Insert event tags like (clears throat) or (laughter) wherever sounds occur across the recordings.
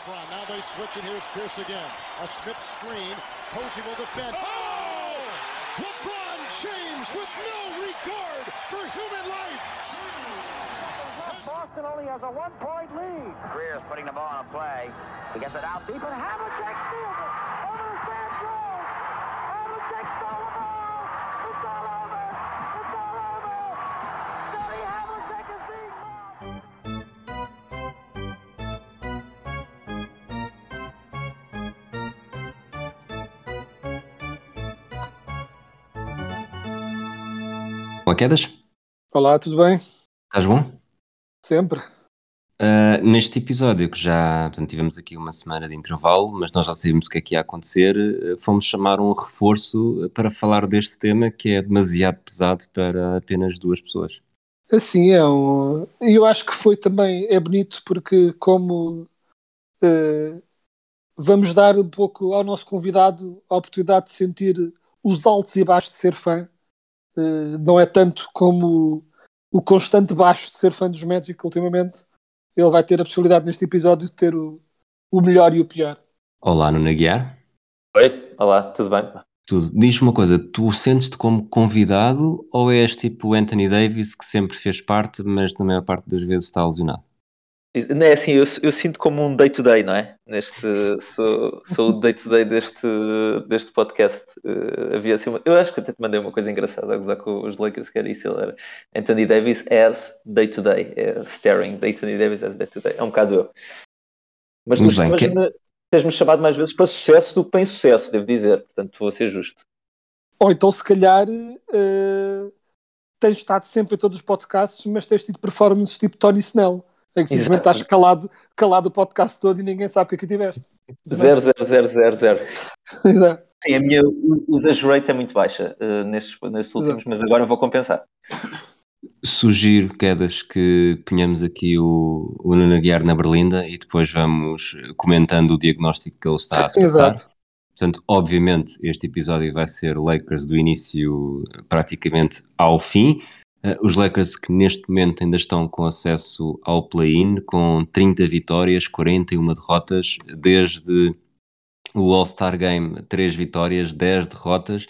LeBron. Now they switch, and here's Pierce again. A Smith screen. Posey will defend. Oh! oh! LeBron James with no regard for human life. Boston only has a one-point lead. Greer's putting the ball on a play. He gets it out deep. Deep and Havlicek steals it. Over Olá, Quedas? Olá, tudo bem? Estás bom? Sempre. Ah, neste episódio, que já portanto, tivemos aqui uma semana de intervalo, mas nós já sabíamos o que é que ia acontecer, ah, fomos chamar um reforço para falar deste tema que é demasiado pesado para apenas duas pessoas. Assim, é um... eu acho que foi também, é bonito porque como eh, vamos dar um pouco ao nosso convidado a oportunidade de sentir os altos e baixos de ser fã, eh, não é tanto como o constante baixo de ser fã dos Magic ultimamente, ele vai ter a possibilidade neste episódio de ter o, o melhor e o pior. Olá, Nuno Aguiar. Oi, olá, tudo bem? Tudo. Diz-me uma coisa, tu sentes-te como convidado ou és tipo o Anthony Davis que sempre fez parte, mas na maior parte das vezes está lesionado? Não é assim, eu, eu sinto como um day-to-day, não é? Neste, sou, sou o day-to-day deste, deste podcast. Eh, havia assim uma- eu acho que até te mandei uma coisa engraçada a gozar com os Lakers, que era isso, ele era Anthony Davis as day-to-day, é staring, Anthony Davis as day-to-day, é um bocado eu. Mas tu Muito bem, que- tens-me chamado mais vezes para sucesso do que para insucesso, devo dizer, portanto vou ser justo. Ou então, se calhar, eh, tens estado sempre em todos os podcasts, mas tens tido performances tipo Tony Snell, em que simplesmente Exato. estás calado, calado o podcast todo e ninguém sabe o que é que tiveste. Zero, zero, zero, zero, zero. (laughs) Exato. Sim, a minha usage rate é muito baixa eh, nestes, nestes últimos, mas agora vou compensar. Sugiro, Quedas, que ponhamos aqui o, o Nuno Aguiar na berlinda e depois vamos comentando o diagnóstico que ele está a traçar. Exato. Portanto, obviamente, este episódio vai ser Lakers do início praticamente ao fim. Eh, os Lakers que neste momento ainda estão com acesso ao play-in, com 30 vitórias, 41 derrotas, desde o All-Star Game, 3 vitórias, 10 derrotas.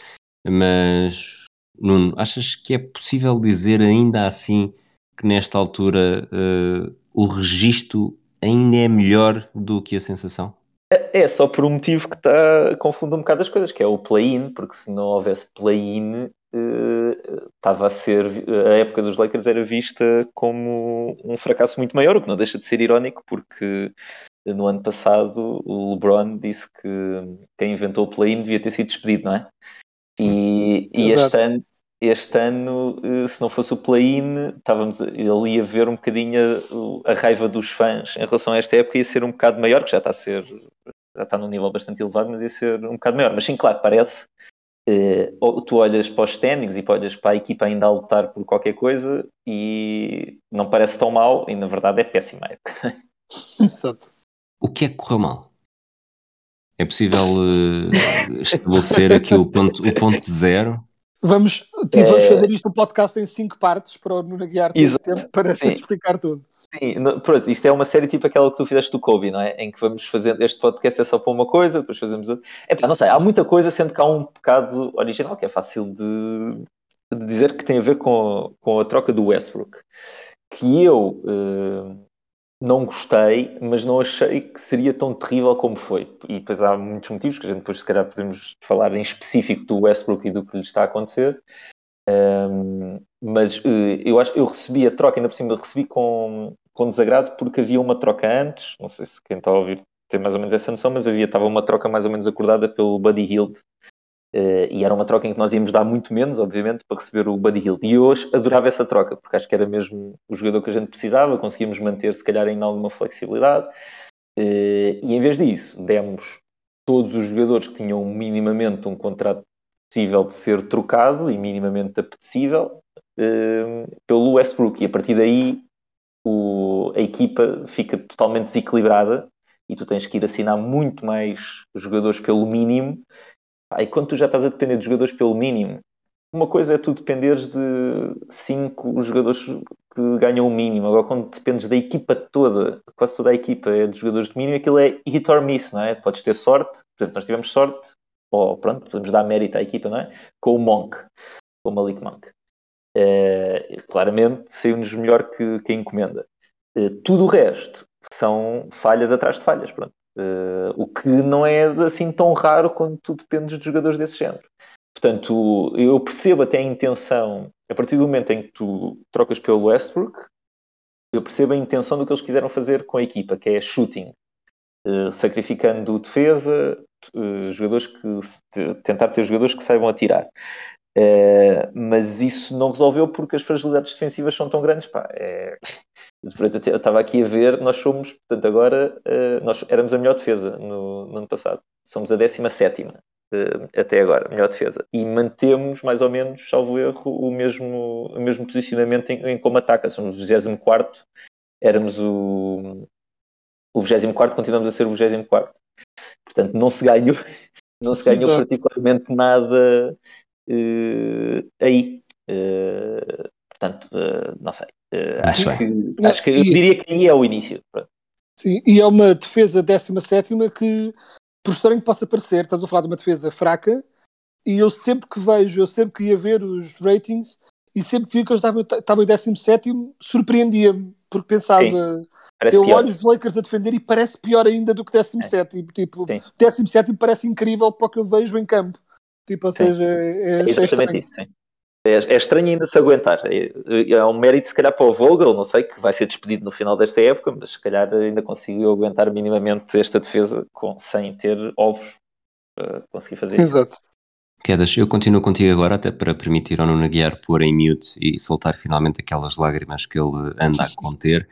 Mas, Nuno, achas que é possível dizer ainda assim que nesta altura eh, o registro ainda é melhor do que a sensação? É só por um motivo que está confunde um bocado as coisas, que é o play-in, porque se não houvesse play-in, estava a ser a época dos Lakers era vista como um fracasso muito maior, o que não deixa de ser irónico, porque no ano passado o LeBron disse que quem inventou o play-in devia ter sido despedido, não é? E, e este ano, este ano, eh, se não fosse o play-in, estávamos, ele ia ver um bocadinho a, a raiva dos fãs em relação a esta época, ia ser um bocado maior, que já está a ser já está num nível bastante elevado, mas ia ser um bocado maior. Mas sim, claro, parece. Ou tu olhas para os standings e olhas para a equipa ainda a lutar por qualquer coisa e não parece tão mal, e na verdade é péssima época. (laughs) Exato. O que é que correu mal? É possível eh, estabelecer aqui o ponto, o ponto zero? Vamos, tipo, vamos É. fazer isto um podcast em cinco partes para o Nuno Guiar tempo para Sim. explicar tudo. Sim, pronto, isto é uma série tipo aquela que tu fizeste do Kobe, não é? Em que vamos fazendo, este podcast é só para uma coisa, depois fazemos outra. Epá, não sei, há muita coisa, sendo que há um pecado original que é fácil de, de dizer que tem a ver com, com a troca do Westbrook. Que eu eh, não gostei, mas não achei que seria tão terrível como foi. E depois há muitos motivos que a gente depois se calhar podemos falar em específico do Westbrook e do que lhe está a acontecer. Um, mas eh, eu acho eu recebi a troca, ainda por cima recebi com, com desagrado porque havia uma troca antes, não sei se quem está a ouvir tem mais ou menos essa noção, mas havia, estava uma troca mais ou menos acordada pelo Buddy Hield eh, e era uma troca em que nós íamos dar muito menos, obviamente, para receber o Buddy Hield. E hoje adorava essa troca, porque acho que era mesmo o jogador que a gente precisava, conseguimos manter se calhar ainda alguma flexibilidade. Eh, e em vez disso, demos todos os jogadores que tinham minimamente um contrato possível de ser trocado e minimamente apetecível eh, pelo Westbrook. E a partir daí o- a equipa fica totalmente desequilibrada e tu tens que ir assinar muito mais jogadores pelo mínimo. E quando tu já estás a depender de jogadores pelo mínimo, uma coisa é tu dependeres de cinco jogadores que ganham o mínimo. Agora, quando dependes da equipa toda, quase toda a equipa é de jogadores de mínimo, aquilo é hit or miss, não é? Podes ter sorte, por exemplo, nós tivemos sorte, ou pronto, podemos dar mérito à equipa, não é? Com o Monk, com o Malik Monk. Eh, claramente saiu-nos melhor que, que a encomenda. Eh, tudo o resto são falhas atrás de falhas, pronto. Eh, o que não é assim tão raro quando tu dependes de jogadores desse género. Portanto, eu percebo até a intenção, a partir do momento em que tu trocas pelo Westbrook, eu percebo a intenção do que eles quiseram fazer com a equipa, que é shooting, sacrificando defesa, jogadores que tentar ter jogadores que saibam atirar. Uh, mas isso não resolveu porque as fragilidades defensivas são tão grandes. Pá, é... Eu estava aqui a ver, nós somos, portanto, agora nós éramos a melhor defesa no, no ano passado. Somos a 17 até agora, melhor defesa. E mantemos, mais ou menos, salvo erro, o mesmo, o mesmo posicionamento em, em como ataca. Somos o 24, éramos o, o 24, continuamos a ser o 24. Portanto, não se ganhou, (laughs) não se ganhou Exato. particularmente nada uh, aí. Uh, portanto, uh, não sei. acho, que, acho que eu diria que aí é o início. Pronto. Sim, e é uma defesa 17 que por estranho que possa parecer, estamos a falar de uma defesa fraca, e eu sempre que vejo, eu sempre que ia ver os ratings, e sempre que vi que eles estavam, em 17, surpreendia-me, porque pensava. eu pior. olho os Lakers a defender e parece pior ainda do que 17. É. Tipo, sim. 17 parece incrível para o que eu vejo em campo. Tipo, ou sim. seja, é, é, é exatamente isso. Sim. É, é, estranho ainda se aguentar. É, é, um mérito, se calhar, para o Vogel, não sei, que vai ser despedido no final desta época, mas se calhar ainda conseguiu aguentar minimamente esta defesa com, sem ter ovos para conseguir fazer Exato. isso. Quedas, eu continuo contigo agora, até para permitir ao Nuno Guiar pôr em mute e soltar finalmente aquelas lágrimas que ele anda a conter.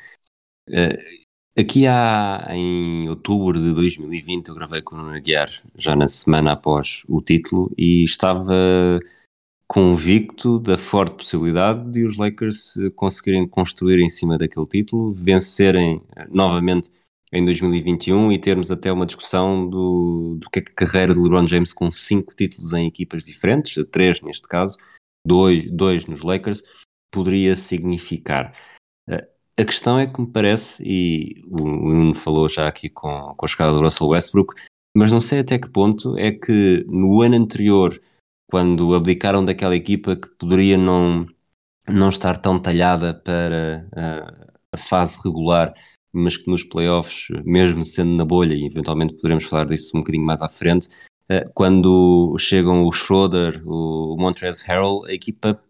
Aqui há, em outubro de 2020, eu gravei com o Nuno Guiar, já na semana após o título, e estava convicto da forte possibilidade de os Lakers conseguirem construir em cima daquele título, vencerem eh, novamente em 2021 e termos até uma discussão do, do que é que a carreira de LeBron James com cinco títulos em equipas diferentes, três neste caso, dois, dois nos Lakers, poderia significar. Eh, a questão é que me parece, e o Nuno falou já aqui com, com a chegada do Russell Westbrook, mas não sei até que ponto é que no ano anterior quando abdicaram daquela equipa que poderia não, não estar tão talhada para a, a fase regular, mas que nos playoffs, mesmo sendo na bolha, e eventualmente poderemos falar disso um bocadinho mais à frente, eh, quando chegam o Schroeder, o Montrezl Harrell, a equipa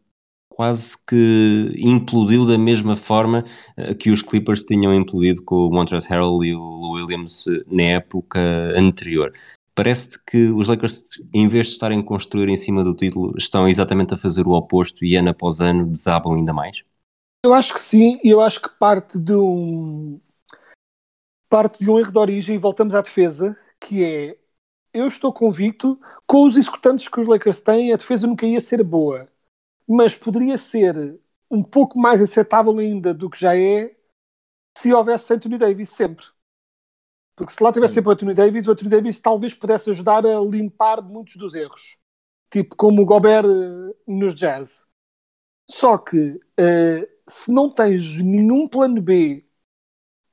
quase que implodiu da mesma forma eh, que os Clippers tinham implodido com o Montrezl Harrell e o Williams eh, na época anterior parece-te que os Lakers, em vez de estarem a construir em cima do título, estão exatamente a fazer o oposto e ano após ano desabam ainda mais? Eu acho que sim, e eu acho que parte de um parte de um erro de origem, e voltamos à defesa, que é eu estou convicto, com os executantes que os Lakers têm, a defesa nunca ia ser boa, mas poderia ser um pouco mais aceitável ainda do que já é se houvesse Anthony Davis sempre. Porque se lá tivesse sempre o Anthony Davis, o Anthony Davis talvez pudesse ajudar a limpar muitos dos erros. Tipo como o Gobert uh, nos Jazz. Só que uh, se não tens nenhum plano B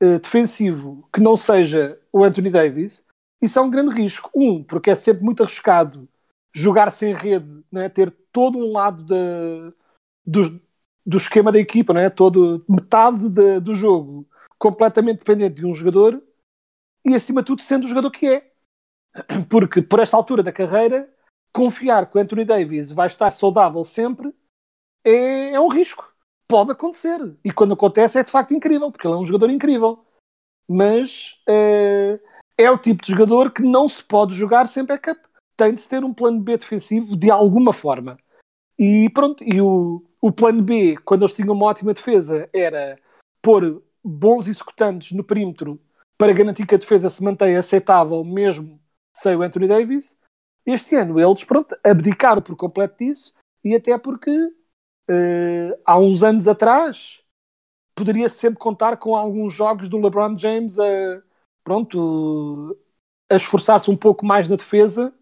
uh, defensivo que não seja o Anthony Davis, isso é um grande risco. Um, porque é sempre muito arriscado jogar sem rede, é? ter todo um lado da, do, do esquema da equipa, não é? todo, metade de, do jogo completamente dependente de um jogador e acima de tudo sendo o jogador que é. Porque por esta altura da carreira, confiar que o Anthony Davis vai estar saudável sempre é, é um risco. Pode acontecer. E quando acontece é de facto incrível, porque ele é um jogador incrível. Mas é, é o tipo de jogador que não se pode jogar sem backup. Tem de se ter um plano B defensivo de alguma forma. E pronto, e o, o plano B, quando eles tinham uma ótima defesa, era pôr bons executantes no perímetro para garantir que a defesa se mantenha aceitável mesmo sem o Anthony Davis. Este ano eles pronto, abdicaram por completo disso e até porque uh, há uns anos atrás poderia sempre contar com alguns jogos do LeBron James a pronto a esforçar-se um pouco mais na defesa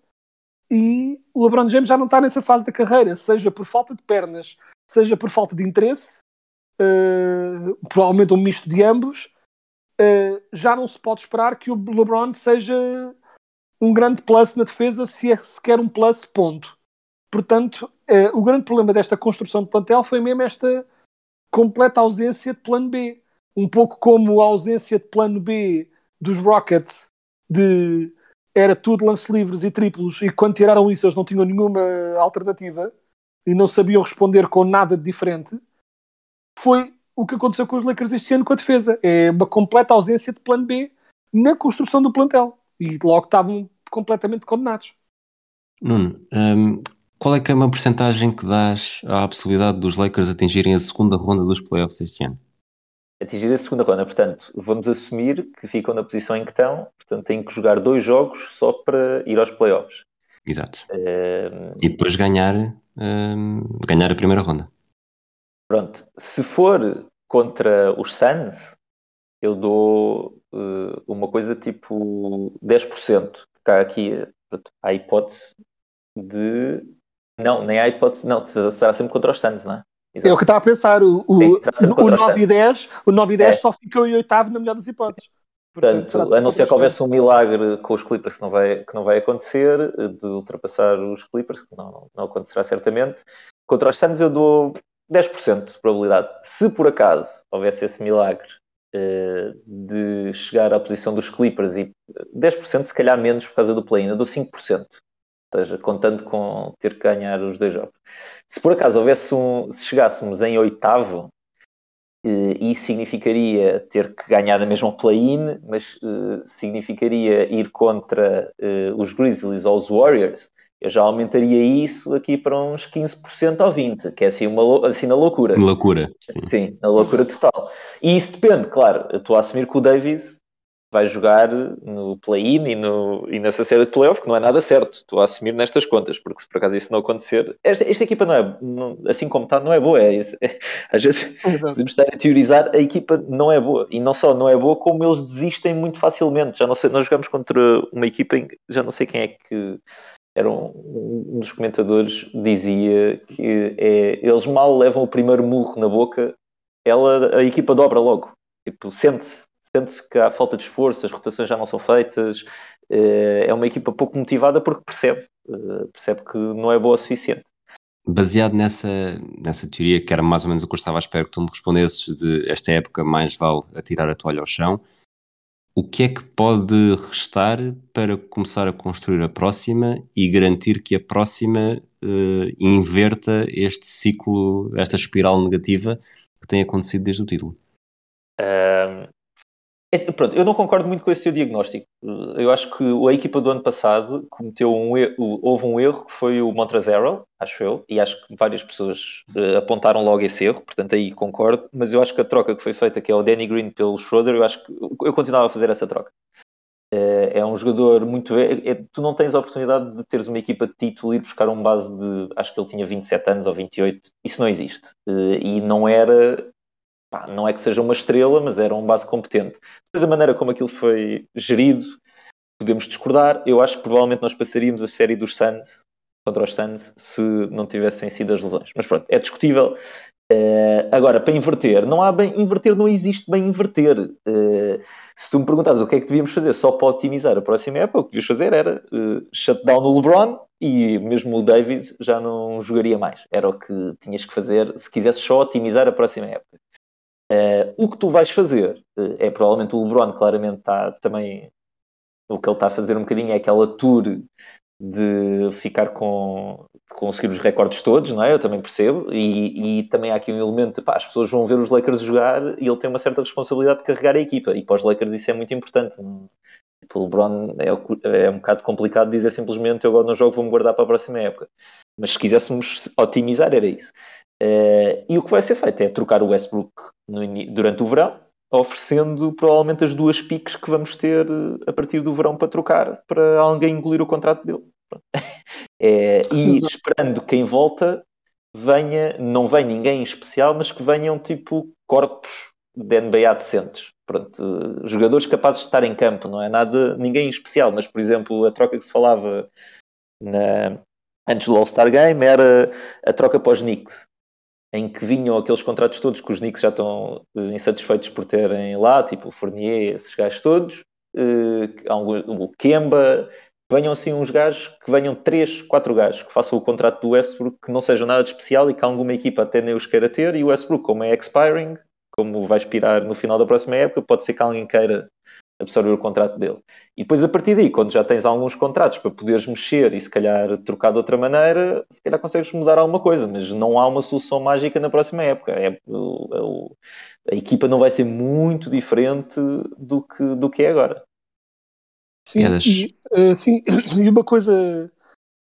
e o LeBron James já não está nessa fase da carreira, seja por falta de pernas, seja por falta de interesse, uh, provavelmente um misto de ambos, uh, já não se pode esperar que o LeBron seja um grande plus na defesa, se é sequer um plus, ponto. Portanto, uh, o grande problema desta construção de plantel foi mesmo esta completa ausência de plano B. Um pouco como a ausência de plano B dos Rockets, de era tudo lance livres e triplos, e quando tiraram isso eles não tinham nenhuma alternativa e não sabiam responder com nada de diferente. Foi o que aconteceu com os Lakers este ano com a defesa. É uma completa ausência de plano B na construção do plantel. E logo estavam completamente condenados. Nuno, um, qual é que é uma porcentagem que dás à possibilidade dos Lakers atingirem a segunda ronda dos playoffs este ano? Atingir a segunda ronda, portanto, vamos assumir que ficam na posição em que estão, portanto, têm que jogar dois jogos só para ir aos playoffs. Exato. Um... E depois ganhar, um, ganhar a primeira ronda. Pronto, se for contra os Suns, eu dou uh, uma coisa tipo 10%. Porque há aqui pronto, há a hipótese de. Não, nem há hipótese, não, será sempre contra os Suns, não é? Exato. É o que estava a pensar. O, o, o, 9 e 10, o 9 e 10 é. só ficou em oitavo na melhor das hipóteses. Portanto, Portanto a não ser que houvesse um milagre com os Clippers que não vai, que não vai acontecer, de ultrapassar os Clippers, que não, não acontecerá certamente. Contra os Suns eu dou 10% de probabilidade. Se por acaso houvesse esse milagre uh, de chegar à posição dos Clippers e 10% se calhar menos por causa do play-in, eu dou 5% seja, contando com ter que ganhar os dois jogos. Se por acaso houvesse um, se chegássemos em oitavo, eh, isso significaria ter que ganhar a mesma play-in, mas eh, significaria ir contra eh, os Grizzlies ou os Warriors, eu já aumentaria isso aqui para uns 15% ou 20%, que é assim, uma, assim na loucura. Loucura, sim. Sim, na loucura total. E isso depende, claro, eu estou a assumir que o Davis vai jogar no play-in e, no, e nessa série de playoff, que não é nada certo. Estou a assumir nestas contas, porque se por acaso isso não acontecer, esta, esta equipa não é, não, assim como está, não é boa. É, é, (laughs) às vezes podemos estar a teorizar, a equipa não é boa. E não só não é boa, como eles desistem muito facilmente. Já não sei, nós jogamos contra uma equipa em já não sei quem é que era um, um dos comentadores dizia que é, eles mal levam o primeiro murro na boca, ela, a equipa dobra logo. Tipo, sente-se sente-se que há falta de esforço, as rotações já não são feitas, eh, é uma equipa pouco motivada porque percebe, eh, percebe que não é boa o suficiente. Baseado nessa, nessa teoria, que era mais ou menos o que eu estava à espera que tu me respondesses, de esta época mais vale atirar a toalha ao chão, o que é que pode restar para começar a construir a próxima e garantir que a próxima uh, inverta este ciclo, esta espiral negativa que tem acontecido desde o título? É, pronto, eu não concordo muito com esse seu diagnóstico. Eu acho que a equipa do ano passado cometeu um erro, houve um erro que foi o Montrezl, acho eu, e acho que várias pessoas uh, apontaram logo esse erro, portanto aí concordo, mas eu acho que a troca que foi feita, que é o Danny Green pelo Schroeder, eu acho que eu continuava a fazer essa troca. Uh, é um jogador muito. É, é, tu não tens a oportunidade de teres uma equipa de título e ir buscar um base de. Acho que ele tinha 27 anos ou 28. Isso não existe. Uh, e não era pá, não é que seja uma estrela, mas era um base competente. Mas a maneira como aquilo foi gerido, podemos discordar. Eu acho que provavelmente nós passaríamos a série dos Suns contra os Suns se não tivessem sido as lesões. Mas pronto, é discutível. Uh, agora, para inverter, não há bem inverter, não existe bem inverter. Uh, se tu me perguntas o que é que devíamos fazer só para otimizar a próxima época, o que devíamos fazer era uh, shutdown no LeBron e mesmo o Davis já não jogaria mais. Era o que tinhas que fazer se quisesse só otimizar a próxima época. Uh, o que tu vais fazer uh, é provavelmente o LeBron, claramente está também. O que ele está a fazer um bocadinho é aquela tour de ficar com. de conseguir os recordes todos, não é? Eu também percebo. E, e também há aqui um elemento de pá, as pessoas vão ver os Lakers jogar e ele tem uma certa responsabilidade de carregar a equipa. E para os Lakers isso é muito importante. Tipo, o LeBron é, é um bocado complicado dizer simplesmente eu agora no jogo vou-me guardar para a próxima época. Mas se quiséssemos otimizar, era isso. Uh, e o que vai ser feito é trocar o Westbrook no, durante o verão, oferecendo provavelmente as duas piques que vamos ter eh, a partir do verão para trocar, para alguém engolir o contrato dele. (laughs) É, e esperando que em volta venha, não venha ninguém em especial, mas que venham tipo corpos de NBA decentes. Pronto, uh, jogadores capazes de estar em campo, não é nada, ninguém em especial, mas por exemplo, a troca que se falava na, antes do All-Star Game era a troca para os Knicks em que vinham aqueles contratos todos que os Knicks já estão eh, insatisfeitos por terem lá, tipo o Fournier, esses gajos todos, eh, o Kemba, venham assim uns gajos, que venham 3, 4 gajos, que façam o contrato do Westbrook, que não sejam nada de especial e que alguma equipa até nem os queira ter, e o Westbrook, como é expiring, como vai expirar no final da próxima época, pode ser que alguém queira absorver o contrato dele. E depois, a partir daí, quando já tens alguns contratos para poderes mexer e se calhar trocar de outra maneira, se calhar consegues mudar alguma coisa, mas não há uma solução mágica na próxima época. É, o, o, a equipa não vai ser muito diferente do que, do que é agora. Sim, e, uh, sim, (coughs) e uma coisa,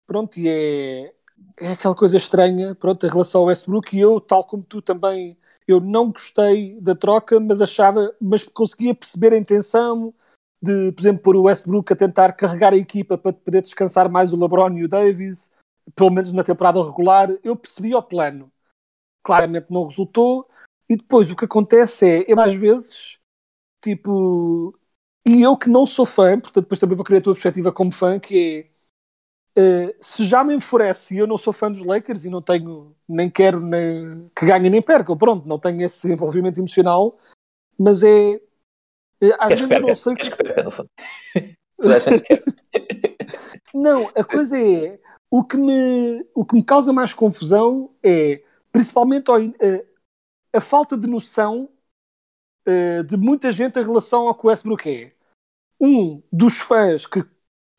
pronto, e é, é aquela coisa estranha, pronto, em relação ao Westbrook, e eu, tal como tu também eu não gostei da troca, mas achava, mas conseguia perceber a intenção de, por exemplo, pôr o Westbrook a tentar carregar a equipa para poder descansar mais o LeBron e o Davis, pelo menos na temporada regular. Eu percebi o plano. Claramente não resultou. E depois o que acontece é, eu às vezes, tipo, e eu que não sou fã, portanto depois também vou querer a tua perspectiva como fã, que é Uh, se já me enfurece e eu não sou fã dos Lakers e não tenho, nem quero nem, que ganhem nem percam, pronto, não tenho esse envolvimento emocional, mas é. Uh, às vezes eu não sei. Que... (laughs) não, a coisa é. O que, me, o que me causa mais confusão é, principalmente, uh, a falta de noção de muita gente em relação ao que o Westbrook é. Um dos fãs que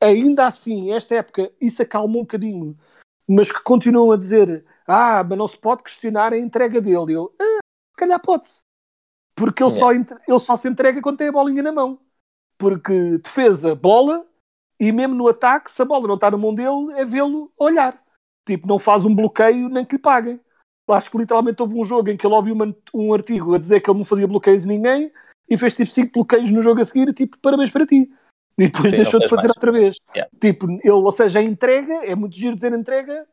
ainda assim, esta época, isso acalmou um bocadinho, mas que continuam a dizer: Ah, mas não se pode questionar a entrega dele. Eu, ah, se calhar pode-se. Porque ele, é. só, ele só se entrega quando tem a bolinha na mão. Porque defesa, bola, e mesmo no ataque, se a bola não está na mão dele, é vê-lo olhar. Tipo, não faz um bloqueio nem que lhe paguem. Acho que literalmente houve um jogo em que ele ouviu uma, um artigo a dizer que ele não fazia bloqueios a ninguém e fez tipo 5 bloqueios no jogo a seguir tipo, parabéns para ti. E depois Sim, deixou de fazer mais. outra vez. Yeah. Tipo, ele, ou seja, a entrega, é muito giro dizer entrega,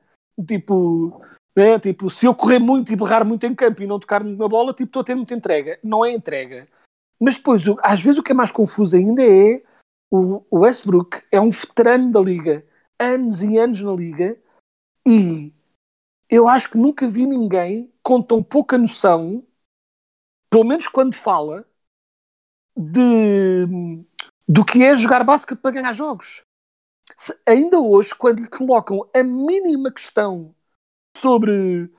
tipo, é, tipo, se eu correr muito e berrar muito em campo e não tocar na bola, tipo, estou a ter muita entrega. Não é entrega. Mas depois, às vezes o que é mais confuso ainda é o, o Westbrook é um veterano da liga, anos e anos na liga, e eu acho que nunca vi ninguém com tão pouca noção, pelo menos quando fala, de do que é jogar basquete para ganhar jogos. Se, ainda hoje, quando lhe colocam a mínima questão sobre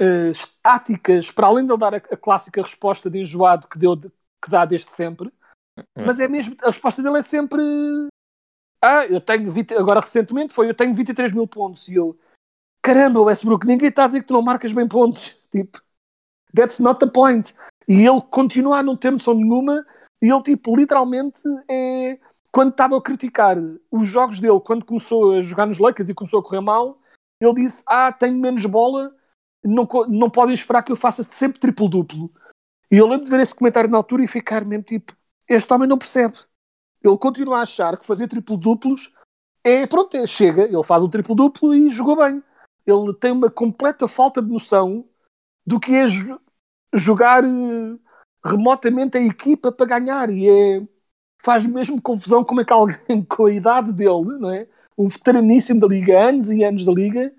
uh, estáticas, para além de ele dar a, a, clássica resposta de enjoado que, deu, que dá desde sempre, uhum. mas é mesmo, a resposta dele é sempre ah, eu tenho 20, agora recentemente foi eu tenho 23 mil pontos e eu caramba Westbrook, ninguém está a dizer que tu não marcas bem pontos (laughs) tipo, that's not the point e ele continua a não ter noção nenhuma e ele, tipo, literalmente é. Quando estava a criticar os jogos dele, quando começou a jogar nos Lakers e começou a correr mal, ele disse: Ah, tenho menos bola, não, não podem esperar que eu faça sempre triplo-duplo. E eu lembro de ver esse comentário na altura e ficar mesmo tipo: Este homem não percebe. Ele continua a achar que fazer triplo-duplos é pronto, é, chega, ele faz um triplo-duplo e jogou bem. Ele tem uma completa falta de noção do que é jogar uh, remotamente a equipa para ganhar e é, faz mesmo confusão como é que alguém (laughs) com a idade dele, não é? um veteraníssimo da liga, anos e anos da liga,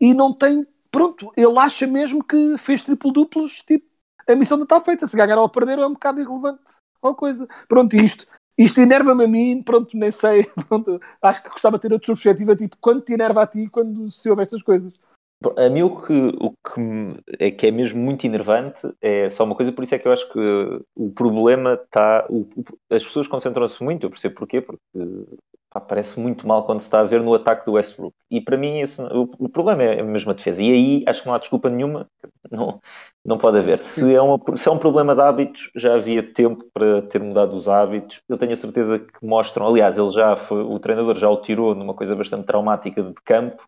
e não tem, pronto, ele acha mesmo que fez triplo duplos, tipo, a missão não está feita, se ganhar ou perder é um bocado irrelevante, ou coisa. Pronto, isto, isto enerva-me a mim, pronto, nem sei, (laughs) pronto, acho que gostava de ter outra perspectiva, tipo, quando te enerva a ti quando se ouve estas coisas. A mim o que, o que é, que é mesmo muito enervante é só uma coisa, por isso é que eu acho que o problema está. as pessoas concentram-se muito, eu percebo porquê, porque pá, parece muito mal quando se está a ver no ataque do Westbrook. E para mim esse, o, o, problema é a mesma defesa. E aí acho que não há desculpa nenhuma, não, não pode haver. Se é, uma, se é um problema de hábitos, já havia tempo para ter mudado os hábitos. Eu tenho a certeza que mostram, aliás, ele já foi, o treinador já o tirou numa coisa bastante traumática de campo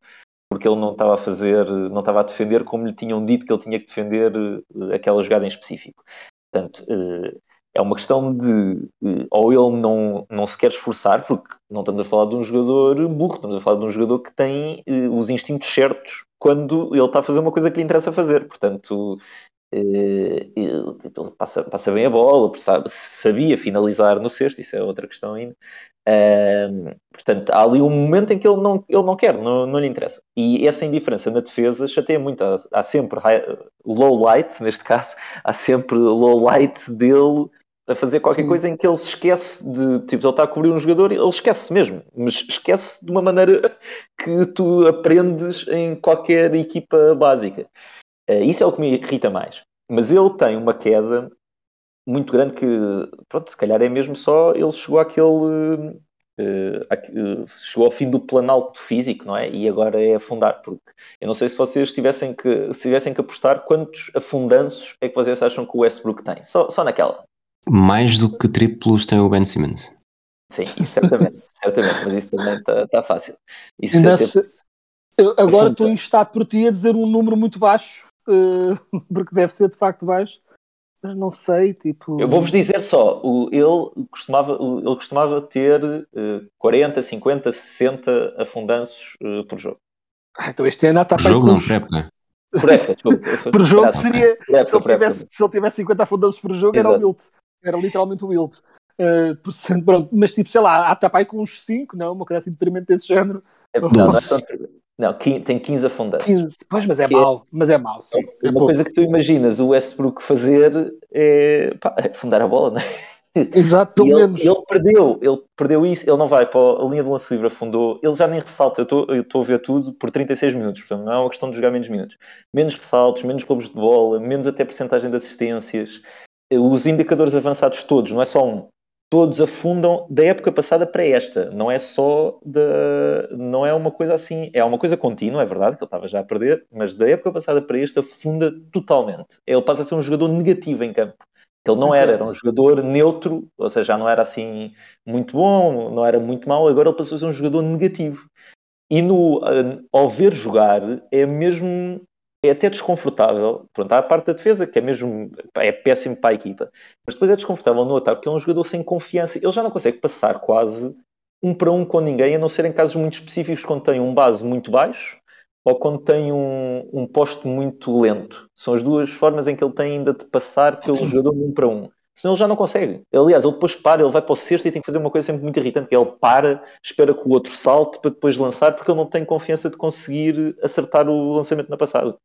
porque ele não estava a fazer, não estava a defender como lhe tinham dito que ele tinha que defender eh, aquela jogada em específico. Portanto, eh, é uma questão de eh, ou ele não, não se quer esforçar, porque não estamos a falar de um jogador burro, estamos a falar de um jogador que tem os instintos certos quando ele está a fazer uma coisa que lhe interessa fazer. Portanto, tipo, ele passa, passa bem a bola, sabia finalizar no cesto, isso é outra questão ainda. Portanto, há ali um momento em que ele não, ele não quer, não, não lhe interessa. E essa indiferença na defesa chateia muito. Há, há sempre high- low light, neste caso, há sempre low light dele a fazer qualquer Sim. coisa em que ele se esquece de, tipo, ele está a cobrir um jogador e ele esquece mesmo, mas esquece de uma maneira (laughs) que tu aprendes em qualquer equipa básica. Eh, isso é o que me irrita mais. Mas ele tem uma queda muito grande que, pronto, se calhar é mesmo só ele chegou àquele. eh, chegou ao fim do planalto físico, não é? E agora é afundar, porque eu não sei se vocês tivessem que, se tivessem que apostar quantos afundanços é que vocês acham que o Westbrook tem? Só, só naquela. Mais do que triplos tem o Ben Simmons. Sim, isso certamente, (laughs) certamente, mas isso também está tá fácil. Isso Ainda é ter- se- eu agora estou instado por ti a dizer um número muito baixo, eh, (laughs) porque deve ser de facto baixo, mas não sei, tipo. Eu vou-vos dizer só, o, ele, costumava, o- ele costumava ter eh, 40, 50, 60 afundanços eh, por jogo. Ah, então este ano está Por para jogo com não, os- por época. Por época, desculpa. (laughs) por jogo seria. por época, Se ele, tivesse, se ele tivesse 50 afundanços por jogo, era Exato. o Wilt. Era literalmente o Wilt. Cento- pronto, mas tipo, sei lá, há tapai com uns 5, não, uma coisa assim de detrimento desse género. É- Não, não, é Doze. Não, tem 15 afundantes. 15, pois, mas é é- mau, mas é mau, sim. É Uma pouco. coisa que tu imaginas o Westbrook fazer é, pá, é afundar a bola, (laughs) não é? Exato, pelo ele, menos. ele perdeu, ele perdeu isso, ele não vai para a linha de lance livre, afundou, ele já nem ressalta, eu estou- eu estou a ver tudo por 36 minutos, portanto não é uma questão de jogar menos minutos. Menos ressaltos, menos roubos de bola, menos até porcentagem de assistências, Eh, os indicadores avançados todos, não é só um, todos afundam da época passada para esta, não é só da, não é uma coisa assim, é uma coisa contínua, é verdade que ele estava já a perder, mas da época passada para esta afunda totalmente. Ele passa a ser um jogador negativo em campo. Ele não era, era um Exato. jogador neutro, ou seja, já não era assim muito bom, não era muito mau, agora ele passou a ser um jogador negativo. E no, ah, ao ver jogar, é mesmo, é até desconfortável. Pronto, há a parte da defesa, que é mesmo, é péssimo para a equipa. Mas depois é desconfortável no ataque, porque é um jogador sem confiança. Ele já não consegue passar quase um para um com ninguém, a não ser em casos muito específicos, quando tem um base muito baixo ou quando tem um, um poste muito lento. São as duas formas em que ele tem ainda de passar pelo jogador um para um. Senão ele já não consegue. Aliás, ele depois para, ele vai para o cesto e tem que fazer uma coisa sempre muito irritante, que é ele para, espera que o outro salte para depois lançar, porque ele não tem confiança de conseguir acertar o lançamento na passada.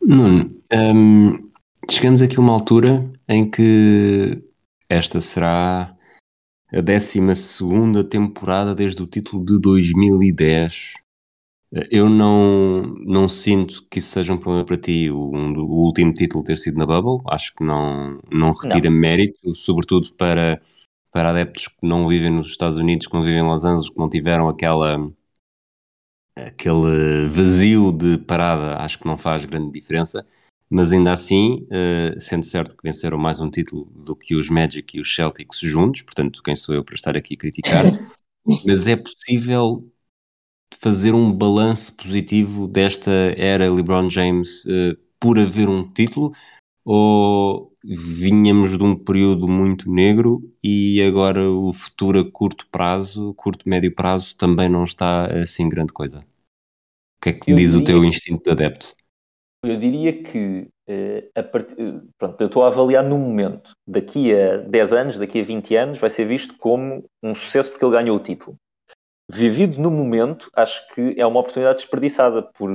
Nuno, hum, chegamos aqui a uma altura em que esta será a 12 temporada desde o título de 2010. Eu não, não sinto que isso seja um problema para ti, o, um o último título ter sido na Bubble. Acho que não, não retira mérito, sobretudo para, para adeptos que não vivem nos Estados Unidos, que não vivem em Los Angeles, que não tiveram aquela aquele vazio de parada acho que não faz grande diferença, mas ainda assim, eh, sendo certo que venceram mais um título do que os Magic e os Celtics juntos, portanto, quem sou eu para estar aqui a criticar, (laughs) mas é possível fazer um balanço positivo desta era LeBron James eh, por haver um título ou vinhamos de um período muito negro e agora o futuro a curto prazo, curto médio prazo também não está assim grande coisa? O que é que Eu diz o diria teu que- instinto de adepto? Eu diria que a part- eh, pronto, eu estou a avaliar no momento. Daqui a 10 anos, daqui a 20 anos, vai ser visto como um sucesso porque ele ganhou o título. Vivido no momento, acho que é uma oportunidade desperdiçada por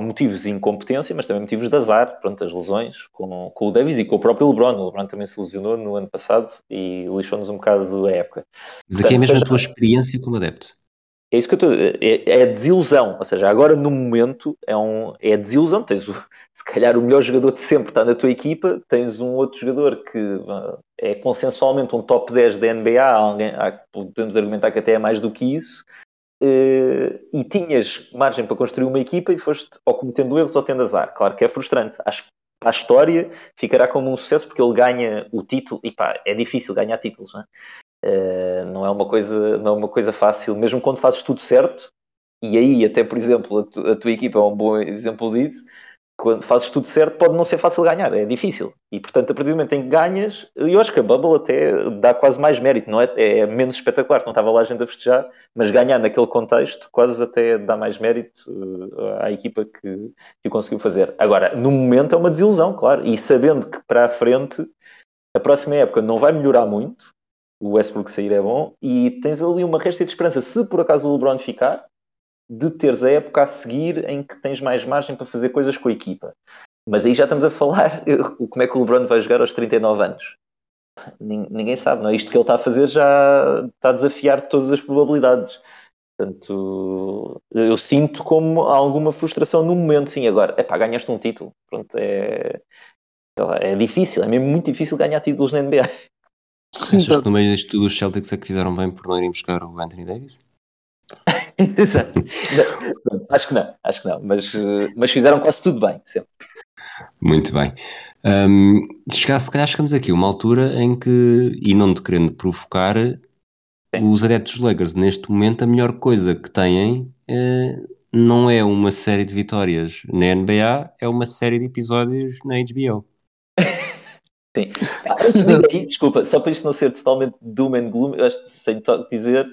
motivos de incompetência, mas também motivos de azar, pronto, as lesões com, com o Davis e com o próprio LeBron. O LeBron também se lesionou no ano passado e lixou-nos um bocado a época. Mas aqui é Portanto, mesmo a seja- tua experiência como adepto. É isso que eu estou. É, é a desilusão. Ou seja, agora no momento é, um, é desilusão. Tens o, (laughs) se calhar o melhor jogador de sempre está na tua equipa, tens um outro jogador que é consensualmente um top 10 da NBA, alguém, há- podemos argumentar que até é mais do que isso, eh, e tinhas margem para construir uma equipa e foste ou cometendo erros ou tendo azar. Claro que é frustrante. Acho que a história ficará como um sucesso porque ele ganha o título, e pá, é difícil ganhar títulos, não é? Uh, não é uma coisa não é uma coisa fácil mesmo quando fazes tudo certo e aí até por exemplo a, tu- a tua equipa é um bom exemplo disso quando fazes tudo certo, pode não ser fácil ganhar, é difícil. E portanto, a partir do momento em que ganhas, eu acho que a Bubble até dá quase mais mérito, não é? É menos espetacular, não estava lá a gente a festejar, mas ganhar naquele contexto quase até dá mais mérito uh, à equipa que, que conseguiu fazer. Agora, no momento é uma desilusão, claro, e sabendo que para a frente a próxima época não vai melhorar muito, o Westbrook sair é bom, e tens ali uma resta de esperança, se por acaso o LeBron ficar, de teres a época a seguir em que tens mais margem para fazer coisas com a equipa. Mas aí já estamos a falar (laughs) como é que o LeBron vai jogar aos 39 anos. Ninguém sabe, não é? Isto que ele está a fazer já está a desafiar todas as probabilidades. Portanto, eu sinto como alguma frustração no momento, sim. Agora, é pá, ganhaste um título. Pronto, é, é difícil, é mesmo muito difícil ganhar títulos na NBA. Achas que no meio disto tudo os Celtics é que fizeram bem por não irem buscar o Anthony Davis? (laughs) Exato. Acho que não, acho que não, mas, eh, mas fizeram quase tudo bem, sempre. Muito bem. Um, chegar, se calhar chegamos aqui a uma altura em que, e não te querendo provocar, Sim. os adeptos Lakers, neste momento, a melhor coisa que têm é, não é uma série de vitórias na NBA, é uma série de episódios na HBO. (laughs) Sim. (laughs) Antes de aí, desculpa, só para isto não ser totalmente doom and gloom, eu acho que sem dizer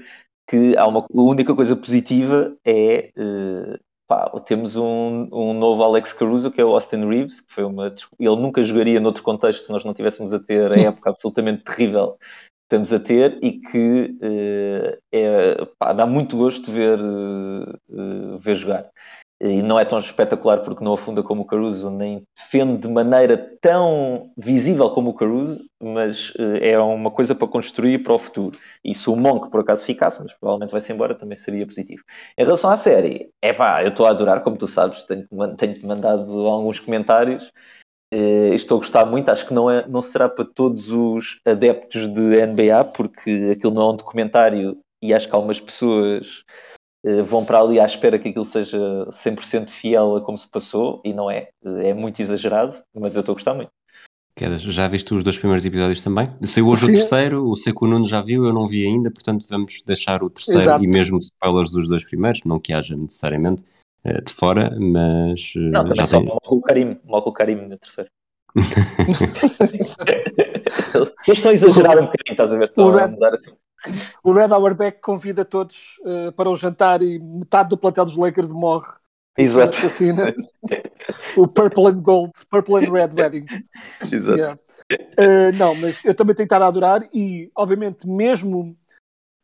que há uma a única coisa positiva é uh, pá, temos um, um novo Alex Caruso que é o Austin Reeves, que foi uma ele nunca jogaria noutro contexto se nós não tivéssemos a ter a época absolutamente terrível que estamos a ter e que uh, é, pá, dá muito gosto ver, uh, ver jogar e não é tão espetacular porque não afunda como o Caruso, nem defende de maneira tão visível como o Caruso, mas uh, é uma coisa para construir para o futuro. E se o Monk por acaso ficasse, mas provavelmente vai-se embora, também seria positivo. Em relação à série, é pá, eu estou a adorar, como tu sabes, tenho-te tenho mandado alguns comentários. Uh, estou a gostar muito, acho que não, é, não será para todos os adeptos de NBA, porque aquilo não é um documentário e acho que algumas pessoas eh, vão para ali à espera que aquilo seja 100% fiel a como se passou e não é. É muito exagerado, mas eu estou a gostar muito. Já viste os dois primeiros episódios também? Saiu hoje Sim. o terceiro, o sei que o Nuno já viu, eu não vi ainda, portanto vamos deixar o terceiro Exato. e mesmo spoilers dos dois primeiros, não que haja necessariamente uh, de fora, mas. Uh, não, já só tem... morre o Karim, morre o Karim no terceiro. (laughs) Eles estão a exagerar um bocadinho, estás a ver? Estão a mudar assim. O Red Auerbach convida todos uh, para o jantar e metade do plantel dos Lakers morre. Exato. Assassina. (laughs) o Purple and Gold, Purple and Red Wedding. (laughs) Exato. Yeah. Uh, não, mas eu também tenho que estar a adorar e, obviamente, mesmo,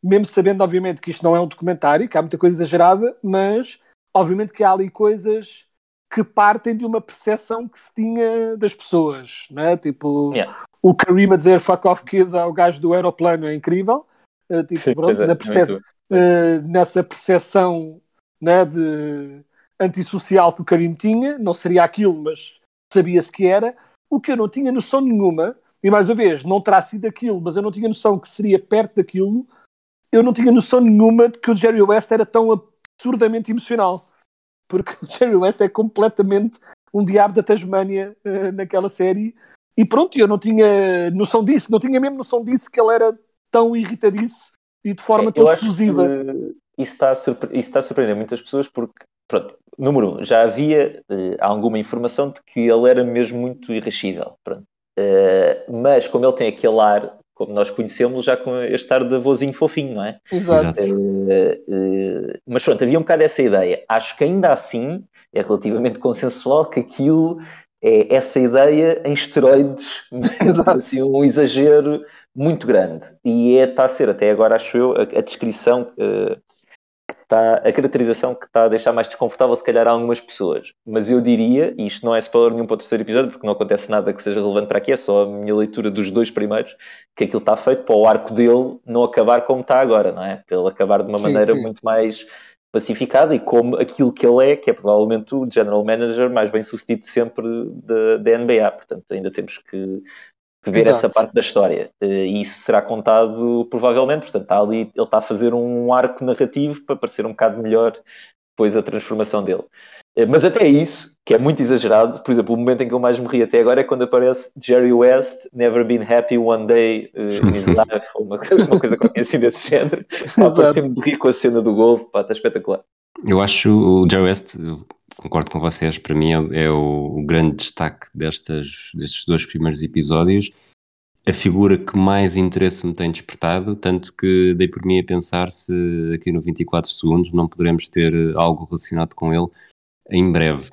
mesmo sabendo, obviamente, que isto não é um documentário, que há muita coisa exagerada, mas, obviamente, que há ali coisas que partem de uma percepção que se tinha das pessoas, né? Tipo, yeah. o Karim a dizer fuck off kid ao gajo do aeroplano é incrível. Uh, tipo, Sim, pronto, é, na perce uh, nessa percepção né, de antissocial que o Karim tinha, não seria aquilo, mas sabia-se que era. O que eu não tinha noção nenhuma, e mais uma vez, não terá sido aquilo, mas eu não tinha noção que seria perto daquilo, eu não tinha noção nenhuma de que o Jerry West era tão absurdamente emocional. Porque o Jerry West é completamente um diabo da Tasmânia uh, naquela série. E pronto, eu não tinha noção disso, não tinha mesmo noção disso que ele era tão irritadiço e de forma é, tão explosiva. Isso está, a isso está a surpreender muitas pessoas porque, pronto, número um, já havia uh, alguma informação de que ele era mesmo muito irascível, pronto. Uh, mas como ele tem aquele ar, como nós conhecemos já com este ar de avôzinho fofinho, não é? Exato. Uh, mas pronto, havia um bocado essa ideia. Acho que ainda assim é relativamente consensual que aquilo é essa ideia em esteroides, (laughs) assim, um exagero muito grande. E é, está a ser, até agora, acho eu, a, a descrição, uh, está, a caracterização que está a deixar mais desconfortável, se calhar, a algumas pessoas. Mas eu diria, e isto não é spoiler nenhum para o terceiro episódio, porque não acontece nada que seja relevante para aqui, é só a minha leitura dos dois primeiros, que aquilo está feito para o arco dele não acabar como está agora, não é? Para ele acabar de uma sim, maneira sim. muito mais pacificada e como aquilo que ele é, que é provavelmente o general manager mais bem sucedido sempre da NBA. Portanto, ainda temos que, que ver Exato. essa parte da história. Eh, e isso será contado provavelmente. Portanto, está ali, ele está a fazer um arco narrativo para parecer um bocado melhor depois a transformação dele. Eh, mas até isso, que é muito exagerado, por exemplo, o momento em que eu mais me ri até agora é quando aparece Jerry West, never been happy one day uh, in his (laughs) life, ou uma, uma coisa qualquer assim desse (laughs) género. Pá, me rir com a cena do golfe, pá, está espetacular. Eu acho o Jerry West concordo com vocês, para mim é, é o, o, grande destaque destas, destes dois primeiros episódios. A figura que mais interesse me tem despertado, tanto que dei por mim a pensar se aqui no 24 segundos não poderemos ter algo relacionado com ele em breve.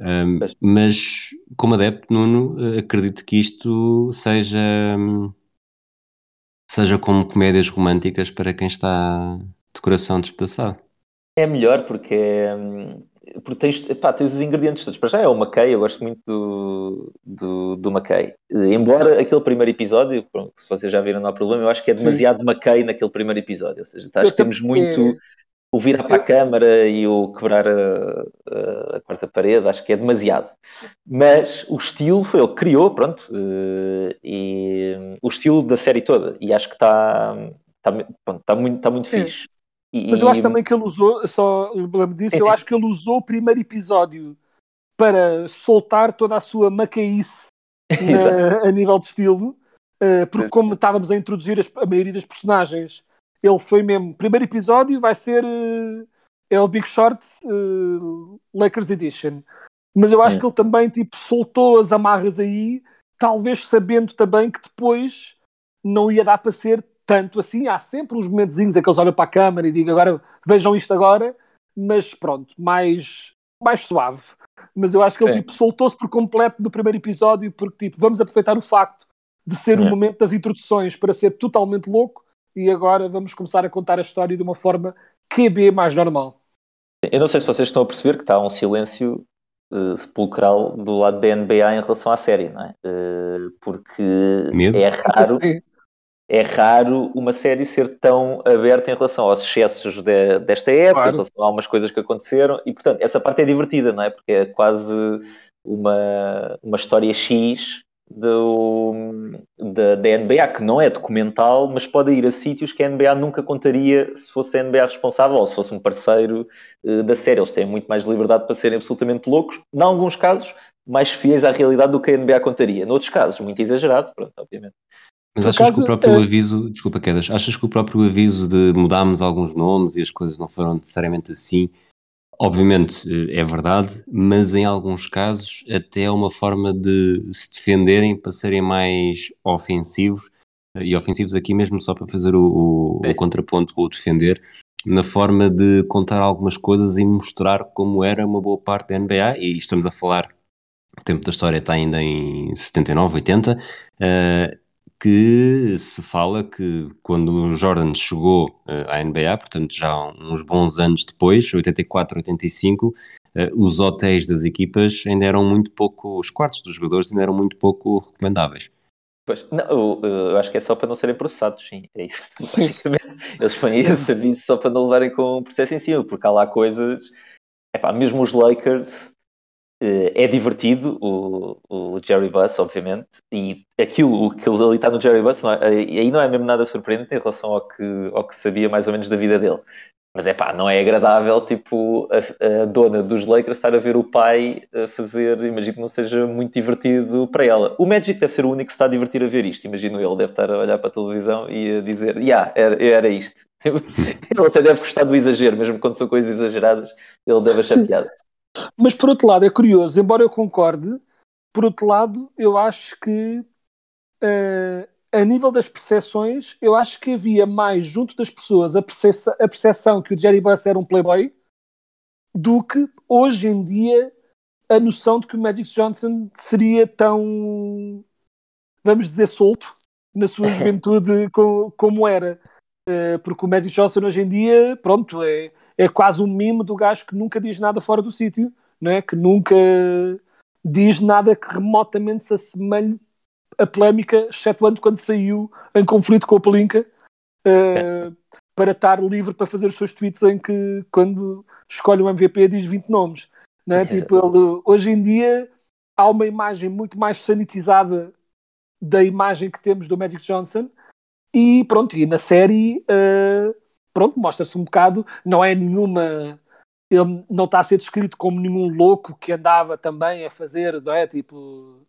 Um, mas, como adepto, Nuno, acredito que isto seja, seja como comédias românticas para quem está de coração despedaçado. É melhor porque, porque tens, pá, tens os ingredientes todos. Para já é o McKay, eu gosto muito do, do, do McKay. Embora aquele primeiro episódio, se vocês já viram, não há problema, eu acho que é demasiado Sim. McKay naquele primeiro episódio. Ou seja, acho que temos muito. É o virar para a câmara e o quebrar a, a, quarta parede, acho que é demasiado. Mas o estilo foi ele que criou, pronto, eh, e o estilo da série toda, e acho que está tá, tá muito, tá muito é. fixe. E, Mas eu acho também que ele usou, só lembro disso, eu acho que ele usou o primeiro episódio para soltar toda a sua macaíce (laughs) na, a nível de estilo, uh, porque como estávamos a introduzir as, a maioria das personagens ele foi mesmo. Primeiro episódio vai ser. Uh, é o Big Short uh, Lakers Edition. Mas eu acho é. que ele também tipo, soltou as amarras aí, talvez sabendo também que depois não ia dar para ser tanto assim. Há sempre uns momentozinhos em que eles olham para a câmera e digam agora vejam isto agora, mas pronto, mais, mais suave. Mas eu acho que ele tipo, soltou-se por completo no primeiro episódio, porque tipo, vamos aproveitar o facto de ser o é. momento das introduções para ser totalmente louco e agora vamos começar a contar a história de uma forma QB mais normal. Eu não sei se vocês estão a perceber que está um silêncio uh, sepulcral do lado da NBA em relação à série, não é? Uh, porque Medo? é raro. É raro uma série ser tão aberta em relação aos excessos de, desta época, claro. em relação a algumas coisas que aconteceram, e portanto, essa parte é divertida, não é? Porque é quase uma, uma história X do, da, da, NBA, que não é documental, mas pode ir a sítios que a NBA nunca contaria se fosse a NBA responsável ou se fosse um parceiro uh, da série. Eles têm muito mais liberdade para serem absolutamente loucos, em alguns casos, mais fiéis à realidade do que a NBA contaria. Noutros casos, muito exagerado, pronto, obviamente. Mas achas caso, que o próprio é... aviso, desculpa Quedas, achas que o próprio aviso de mudarmos alguns nomes e as coisas não foram necessariamente assim, Obviamente eh, é verdade, mas em alguns casos até é uma forma de se defenderem para serem mais ofensivos, eh, e ofensivos aqui mesmo só para fazer o, o, o contraponto com o defender, na forma de contar algumas coisas e mostrar como era uma boa parte da NBA, e estamos a falar, o tempo da história está ainda em 79, 80, uh, que se fala que quando o Jordan chegou uh, à NBA, portanto já uns bons anos depois, 84, 85, uh, os hotéis das equipas ainda eram muito pouco, os quartos dos jogadores ainda eram muito pouco recomendáveis. Pois, não, eu, eu, acho que é só para não serem processados, sim. É isso. (laughs) Sim. Eles põem esse aviso só para não levarem com o processo em cima, porque há lá coisas. Epá, mesmo os Lakers eh, é divertido o, o Jerry Buss, obviamente, e aquilo que ele ali está no Jerry Buss, não é, aí não é mesmo nada surpreendente em relação ao que, ao que sabia mais ou menos da vida dele. Mas é pá, não é agradável, tipo, a, a, dona dos Lakers estar a ver o pai a fazer, imagino que não seja muito divertido para ela. O Magic deve ser o único que está a divertir a ver isto, imagino ele, deve estar a olhar para a televisão e a dizer, yeah, era, era isto. (laughs) ele até deve gostar do exagero, mesmo quando são coisas exageradas, ele deve achar piada. Mas por outro lado, é curioso, embora eu concorde, por outro lado, eu acho que uh, a nível das percepções, eu acho que havia mais junto das pessoas a, percepção, a percepção que o Jerry Buss era um playboy do que hoje em dia a noção de que o Magic Johnson seria tão, vamos dizer, solto na sua (laughs) juventude como, como era. Uh, porque o Magic Johnson hoje em dia, pronto, é, é quase um mimo do gajo que nunca diz nada fora do sítio, né? que nunca diz nada que remotamente se assemelhe a polémica, excetuando quando saiu em conflito com a Pelinka, uh, para estar livre para fazer os seus tweets em que, quando escolhe o MVP, diz 20 nomes. Né? Tipo, ele, hoje em dia há uma imagem muito mais sanitizada da imagem que temos do Magic Johnson e pronto, e na série uh, pronto, mostra-se um bocado, não é nenhuma. Ele não está a ser descrito como nenhum louco que andava também a fazer, não é? Tipo,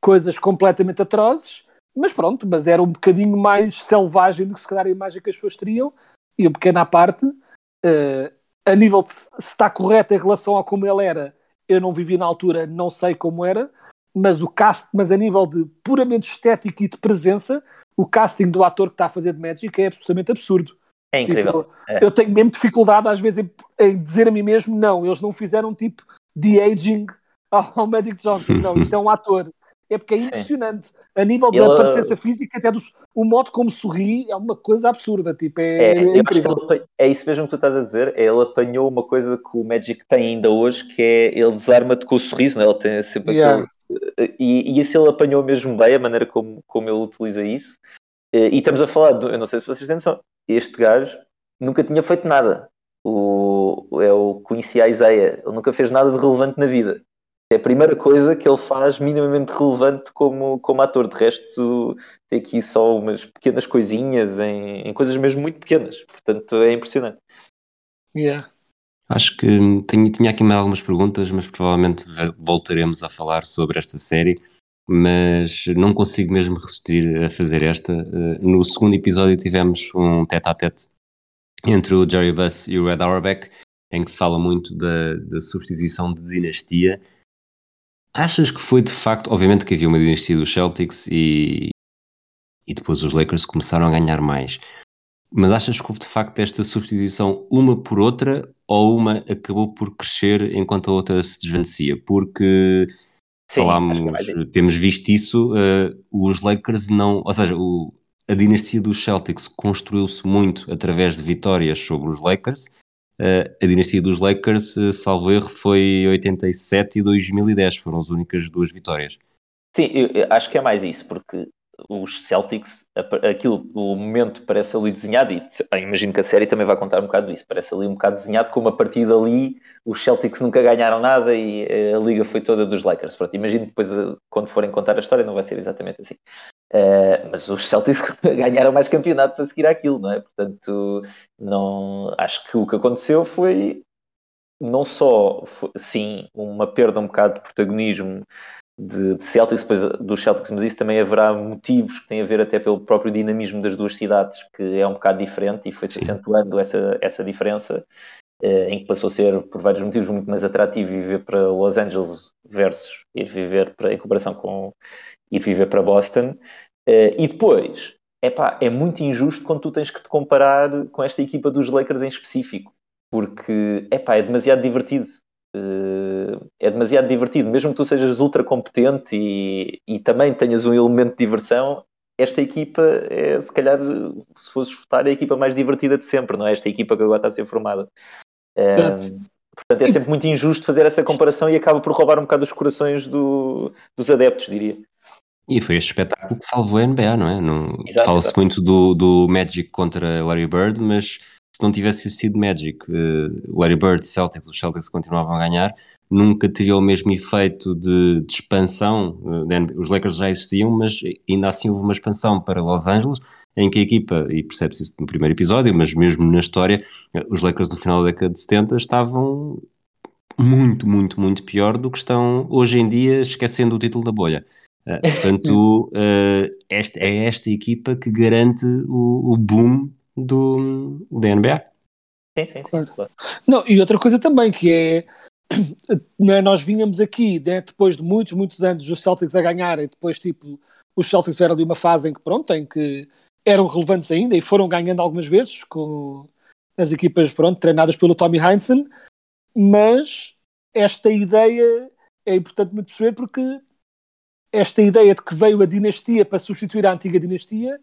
coisas completamente atrozes, mas pronto, mas era um bocadinho mais selvagem do que se calhar a imagem que as pessoas teriam, e um pequeno à parte, uh, a nível de se está correto em relação a como ele era, eu não vivi na altura, não sei como era, mas o cast, mas a nível de puramente estético e de presença, o casting do ator que está a fazer de Magic é absolutamente absurdo. É incrível. Tipo, É. Eu tenho mesmo dificuldade às vezes em, em dizer a mim mesmo, não, eles não fizeram tipo de aging ao, Magic Johnson, não, isto é um ator. É porque é Sim. impressionante. A nível Ele- da presença física, até do, o modo como sorri, é uma coisa absurda. Tipo, é, É, que incrível. ele é isso mesmo que tu estás a dizer. é Ele apanhou uma coisa que o Magic tem ainda hoje, que é ele desarma-te com o sorriso, né? ele tem sempre Yeah. aquele. E, e isso ele apanhou mesmo bem, a maneira como, como ele utiliza isso. Eh, E estamos a falar, do, eu não sei se vocês têm noção, este gajo nunca tinha feito nada. O, é o Quincy Isaiah, ele nunca fez nada de relevante na vida. É a primeira coisa que ele faz minimamente relevante como, como ator. De resto, tem aqui só umas pequenas coisinhas em, em coisas mesmo muito pequenas. Portanto, é impressionante. Yeah. Acho que tinha, tinha aqui mais algumas perguntas, mas provavelmente ve- voltaremos a falar sobre esta série. Mas não consigo mesmo resistir a fazer esta. Eh, No segundo episódio tivemos um tete-a-tete entre o Jerry Buss e o Red Auerbach, em que se fala muito da, da substituição de dinastia. Achas que foi de facto, obviamente que havia uma dinastia dos Celtics e, e depois os Lakers começaram a ganhar mais. Mas achas que houve de facto esta substituição uma por outra ou uma acabou por crescer enquanto a outra se desvanecia? Porque Sim, falámos, é temos visto isso, eh, os Lakers não, ou seja, o- a dinastia dos Celtics construiu-se muito através de vitórias sobre os Lakers. Eh, a dinastia dos Lakers, eh, salvo erro, foi 87 e 2010, foram as únicas duas vitórias. Sim, acho que é mais isso, porque os Celtics, aquilo, o momento parece ali desenhado, e ah, imagino que a série também vai contar um bocado disso, parece ali um bocado desenhado, como a partir dali os Celtics nunca ganharam nada e eh, a liga foi toda dos Lakers. Pronto, imagino que depois, eh, quando forem contar a história, não vai ser exatamente assim. Eh, mas os Celtics (laughs) ganharam mais campeonatos a seguir àquilo, não é? Portanto, não, acho que o que aconteceu foi não só, sim, uma perda um bocado de protagonismo de, de Celtics, depois dos Celtics, mas isso também haverá motivos que têm a ver até pelo próprio dinamismo das duas cidades, que é um bocado diferente e foi-se acentuando essa, essa diferença, eh, em que passou a ser, por vários motivos, muito mais atrativo viver para Los Angeles versus ir viver para, em comparação com ir viver para Boston. Eh, e depois, epá, é muito injusto quando tu tens que te comparar com esta equipa dos Lakers em específico, porque epá, é demasiado divertido. Eh, é demasiado divertido, mesmo que tu sejas ultra competente e, e também tenhas um elemento de diversão, esta equipa é, se calhar, se fosses votar, é a equipa mais divertida de sempre, não é? Esta equipa que agora está a ser formada. Eh, Certo. portanto, é sempre muito injusto fazer essa comparação e acaba por roubar um bocado os corações do- dos adeptos, diria. E foi este espetáculo que salvou a NBA, não é? Não- Exato, Fala-se exato. muito do, do Magic contra Larry Bird, mas se não tivesse existido Magic, eh, Larry Bird, Celtics, os Celtics continuavam a ganhar, nunca teria o mesmo efeito de, de expansão. NBA. Os Lakers já existiam, mas ainda assim houve uma expansão para Los Angeles, em que a equipa, e percebe-se isso no primeiro episódio, mas mesmo na história, eh, os Lakers do final da década de 70 estavam muito, muito, muito pior do que estão hoje em dia, esquecendo o título da bolha. Uh, portanto, (laughs) uh, esta, é esta equipa que garante o, o boom do, da NBA. Sim, sim, sim. Claro. Não, e outra coisa também que é (clears throat) né, nós vínhamos aqui né, depois de muitos, muitos anos os Celtics a ganharem, depois tipo os Celtics tiveram ali uma fase em que pronto, em que eram relevantes ainda e foram ganhando algumas vezes com as equipas pronto, treinadas pelo Tommy Heinsohn, mas esta ideia é importante muito perceber porque esta ideia de que veio a dinastia para substituir a antiga dinastia,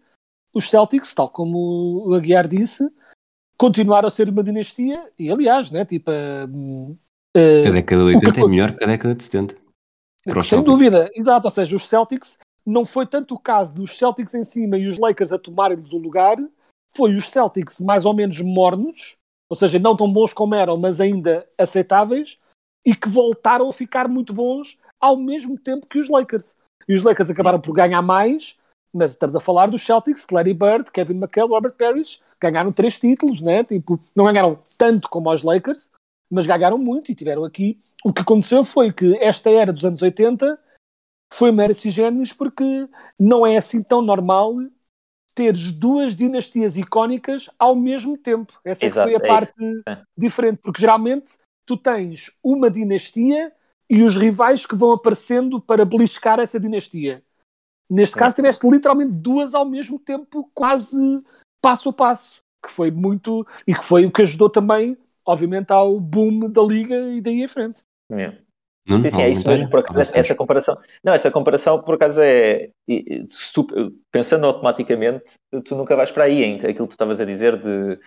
os Celtics, tal como o Aguiar disse, continuaram a ser uma dinastia e aliás, né, tipo A uh, década de o que 80 é melhor que a década de 70. Para os sem Celtics. dúvida, exato, ou seja, os Celtics não foi tanto o caso dos Celtics em cima e os Lakers a tomarem-lhes o lugar, foi os Celtics mais ou menos mornos, ou seja, não tão bons como eram, mas ainda aceitáveis, e que voltaram a ficar muito bons ao mesmo tempo que os Lakers. E os Lakers acabaram por ganhar mais, mas estamos a falar dos Celtics, Larry Bird, Kevin McHale, Robert Parrish, ganharam três títulos, né? tipo, não ganharam tanto como os Lakers, mas ganharam muito e tiveram aqui. O que aconteceu foi que esta era dos anos 80 foi mera géneros porque não é assim tão normal teres duas dinastias icónicas ao mesmo tempo. Essa é Exato, foi a é parte É. diferente, porque geralmente tu tens uma dinastia e os rivais que vão aparecendo para beliscar essa dinastia. Neste caso, tiveste literalmente duas ao mesmo tempo, quase passo a passo, que foi muito e que foi o que ajudou também, obviamente, ao boom da liga e daí em frente. Yeah. Nuno, Sim, sim, é isso mesmo, por acaso, essa comparação. Não, essa comparação, por acaso, é. se tu- pensando automaticamente, tu nunca vais para aí, em aquilo que tu estavas a dizer de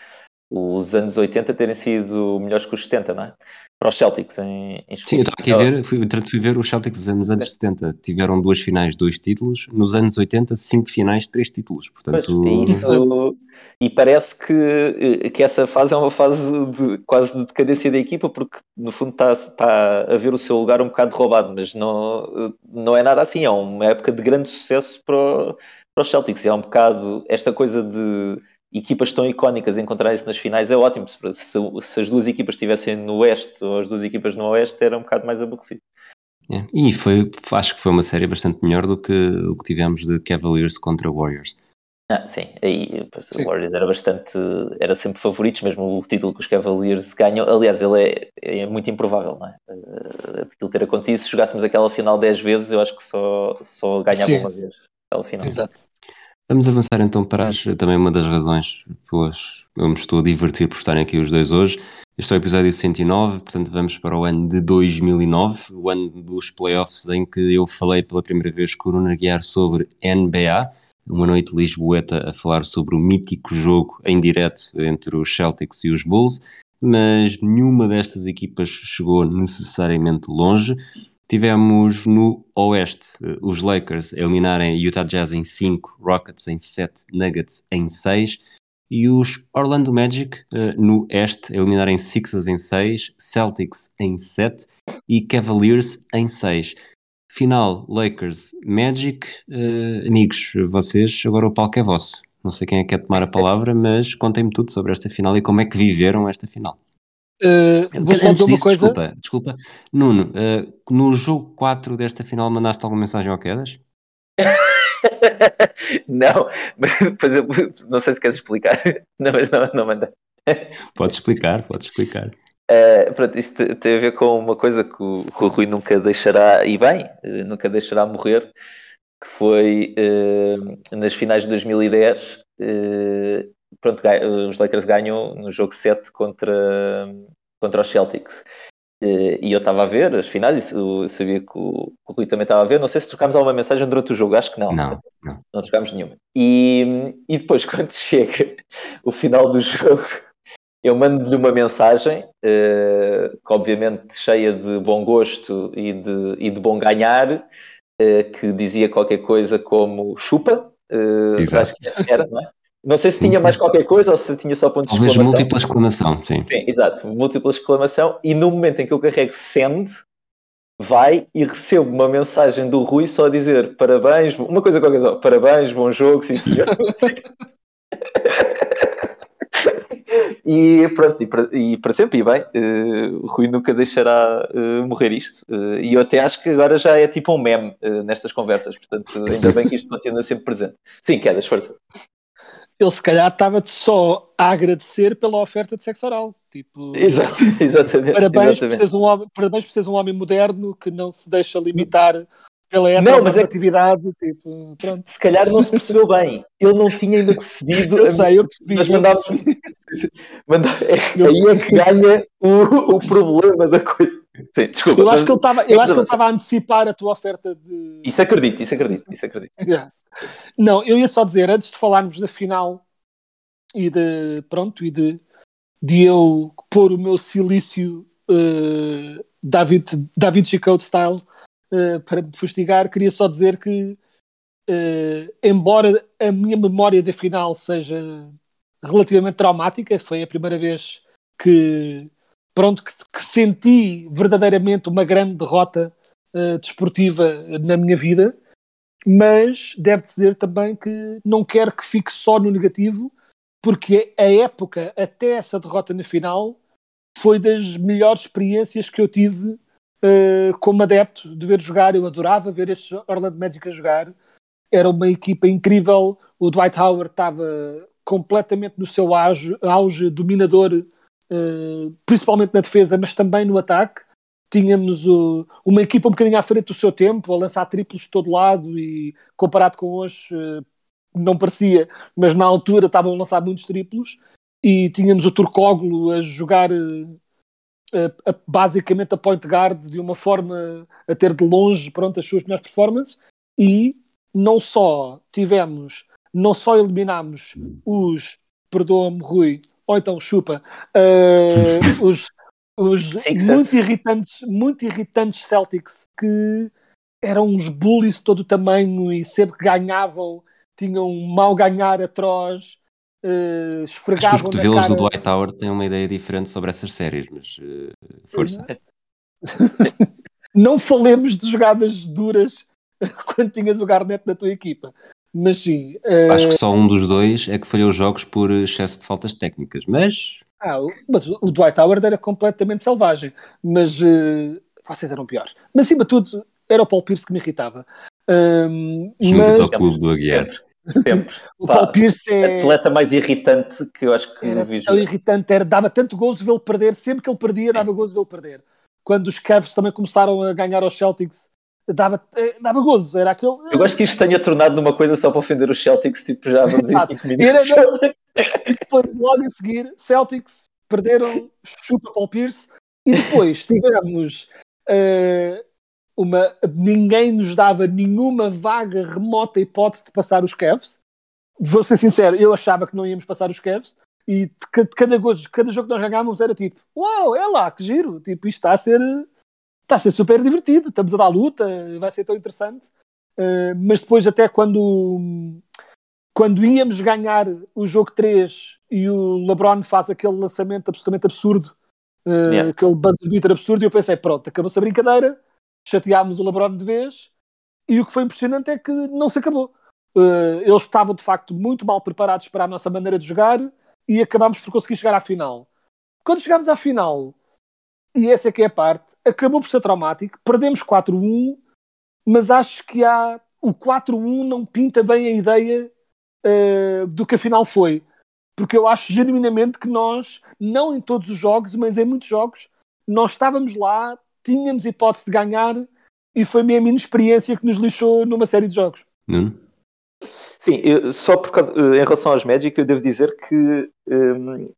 os anos 80 terem sido melhores que os 70, não é? Para os Celtics, em, em Sim, eu estava aqui a ver, fui, fui ver os Celtics nos anos 70, tiveram duas finais, dois títulos, nos anos 80, cinco finais, três títulos, Pois, portanto, é isso, e parece que, que essa fase é uma fase de, quase de decadência da equipa, porque no fundo está, está a ver o seu lugar um bocado roubado, mas não, não é nada assim, é uma época de grande sucesso para, o- para os Celtics, é um bocado esta coisa de equipas tão icónicas encontrarem-se nas finais é ótimo, se, se as duas equipas estivessem no Oeste ou as duas equipas no Oeste era um bocado mais aborrecido. é. e foi, acho que foi uma série bastante melhor do que o que tivemos de Cavaliers contra Warriors. Ah, sim, aí pois, Sim. o Warriors era bastante, era sempre favoritos, mesmo o título que os Cavaliers ganham. Aliás, ele é, é muito improvável, não é? Uh, aquilo ter acontecido. Se jogássemos aquela final 10 vezes, eu acho que só, só ganhava Sim. uma vez aquela final. Exato. Vamos avançar então para as, também uma das razões pelas eu me estou a divertir por estarem aqui os dois hoje. Este é o episódio 109, portanto vamos para o ano de 2009, o ano dos playoffs em que eu falei pela primeira vez com o Bruno Aguiar sobre NBA, uma noite lisboeta a falar sobre o mítico jogo em direto entre os Celtics e os Bulls, mas nenhuma destas equipas chegou necessariamente longe. Tivemos no Oeste eh, os Lakers eliminarem Utah Jazz em 5, Rockets em 7, Nuggets em 6 e os Orlando Magic eh, no Este eliminarem Sixers em 6, Celtics em 7 e Cavaliers em 6. Final Lakers Magic. Eh, amigos, vocês, agora o palco é vosso. Não sei quem é que quer tomar a palavra, mas contem-me tudo sobre esta final e como é que viveram esta final. Uh, vou só Antes dizer uma disso, coisa. Desculpa, desculpa. Nuno, eh, no jogo 4 desta final mandaste alguma mensagem ao Quedas? (laughs) não, mas depois eu não sei se queres explicar. (laughs) Não, mas não, não manda. Podes explicar, podes explicar. Uh, pronto, isto te- tem a ver com uma coisa que o, que o Rui nunca deixará, e bem, nunca deixará morrer, que foi eh, nas finais de 2010. eh, pronto, ga- os Lakers ganham no jogo 7 contra, contra os Celtics. Eh, e eu estava a ver as finais, eu sabia que o, o Rui também estava a ver. Não sei se trocámos alguma mensagem durante o jogo, acho que não. Não, não. Não trocámos nenhuma. E, e depois, (laughs) quando chega o final do jogo, eu mando-lhe uma mensagem, eh, que obviamente cheia de bom gosto e de, e de bom ganhar, eh, que dizia qualquer coisa como chupa. eh, Exato. acho que era, não é? Não sei se Sim, tinha sim. mais qualquer coisa ou se tinha só pontos de Talvez exclamação. múltipla exclamação, sim. Sim, exato, múltipla exclamação. E no momento em que eu carrego send, vai e recebo uma mensagem do Rui só a dizer parabéns, uma coisa qualquer só, parabéns, bom jogo, sim senhor. (laughs) e pronto, e para, e para sempre, e bem, eh, o Rui nunca deixará eh, morrer isto. Eh, e eu até acho que agora já é tipo um meme nestas conversas, portanto, ainda bem que isto continua sempre presente. Sim, quedas, força. Ele se calhar estava-te só a agradecer pela oferta de sexo oral. Tipo, Exato, (laughs) exatamente. parabéns, por exatamente. seres um homem, parabéns por seres um homem moderno que não se deixa limitar pela mas é que- heteronormatividade. Tipo, pronto. Se calhar não se percebeu bem. Ele não tinha ainda percebido. Eu sei, eu percebi. Nós eu mandámos- percebi. (laughs) Manda- é- aí é que ganha o, o problema da coisa. Sim, desculpa. Eu acho que ele estava, eu acho que Mas- estava a antecipar a tua oferta de. Isso acredito, isso acredito, isso acredito. (laughs) Yeah. Não, eu ia só dizer, antes de falarmos da final e de pronto, e de, de eu pôr o meu silício eh, David, David Chicote style eh, para me fustigar, queria só dizer que eh, embora a minha memória da final seja relativamente traumática, foi a primeira vez que pronto, que, que senti verdadeiramente uma grande derrota eh, desportiva na minha vida mas deve dizer também que não quero que fique só no negativo, porque a época até essa derrota na final foi das melhores experiências que eu tive eh, como adepto de ver jogar. Eu adorava ver estes Orlando Magic a jogar. Era uma equipa incrível. O Dwight Howard estava completamente no seu auge, auge dominador, eh, principalmente na defesa, mas também no ataque. tínhamos uma equipa um bocadinho à frente do seu tempo, a lançar triplos de todo lado e comparado com hoje eh, não parecia, mas na altura estavam a lançar muitos triplos e tínhamos o Turcoglu a jogar eh, a- a- basicamente a point guard de uma forma a ter de longe pronto, as suas melhores performances e não só tivemos, não só eliminámos os, perdoa-me Rui, ou então chupa, eh, (laughs) os, os muito irritantes, muito irritantes Celtics que eram uns bullies de todo o tamanho e sempre que ganhavam tinham um mal ganhar atroz, eh, Acho que os esfregavam cotovelos cara. do Dwight Howard têm uma ideia diferente sobre essas séries, mas eh, força. (laughs) Não falemos de jogadas duras (laughs) quando tinhas o Garnett na tua equipa. Mas sim, eh, Acho que só um dos dois é que falhou jogos por excesso de faltas técnicas, mas ah, o- mas o Dwight Howard era completamente selvagem. Mas eh, vocês eram piores. Mas acima de tudo, era o Paul Pierce que me irritava. Junto mas ao clube do Aguiar. Sempre. o Pá, Paul Pierce é, Atleta mais irritante que eu acho que era vi tão irritante, era, dava tanto gozo vê-lo perder, sempre que ele perdia, dava gozo vê-lo perder. Quando os Cavs também começaram a ganhar aos Celtics, dava, eh, dava gozo, era aquele. Eu gosto que isto tenha tornado numa coisa só para ofender os Celtics, tipo, já vamos em Exato. 5 minutos. Era- E depois, logo a seguir, Celtics perderam, chupa Paul Pierce, e depois tivemos eh, uma. Ninguém nos dava nenhuma vaga remota hipótese de passar os Cavs. Vou ser sincero, eu achava que não íamos passar os Cavs, e de ca- de cada, gozo- cada jogo que nós ganhávamos era tipo: Uau, é lá, que giro! Tipo, isto está a ser. Está a ser super divertido, estamos a dar luta, vai ser tão interessante. Eh, mas depois, até quando quando íamos ganhar o jogo 3 e o LeBron faz aquele lançamento absolutamente absurdo, eh, Yeah. aquele buzzer beater absurdo, e eu pensei, pronto, acabou-se a brincadeira, chateámos o LeBron de vez, e o que foi impressionante é que não se acabou. Eh, eles estavam, de facto, muito mal preparados para a nossa maneira de jogar, e acabámos por conseguir chegar à final. Quando chegámos à final, e essa é que é a parte, acabou por ser traumático, perdemos 4-1, mas acho que há o 4-1 não pinta bem a ideia uh, do que afinal foi. Porque eu acho genuinamente que nós, não em todos os jogos, mas em muitos jogos, nós estávamos lá, tínhamos hipótese de ganhar e foi mesmo a inexperiência que nos lixou numa série de jogos. Nuno? Sim, eu- só por causa, eh, em relação aos Magic, eu devo dizer que hum,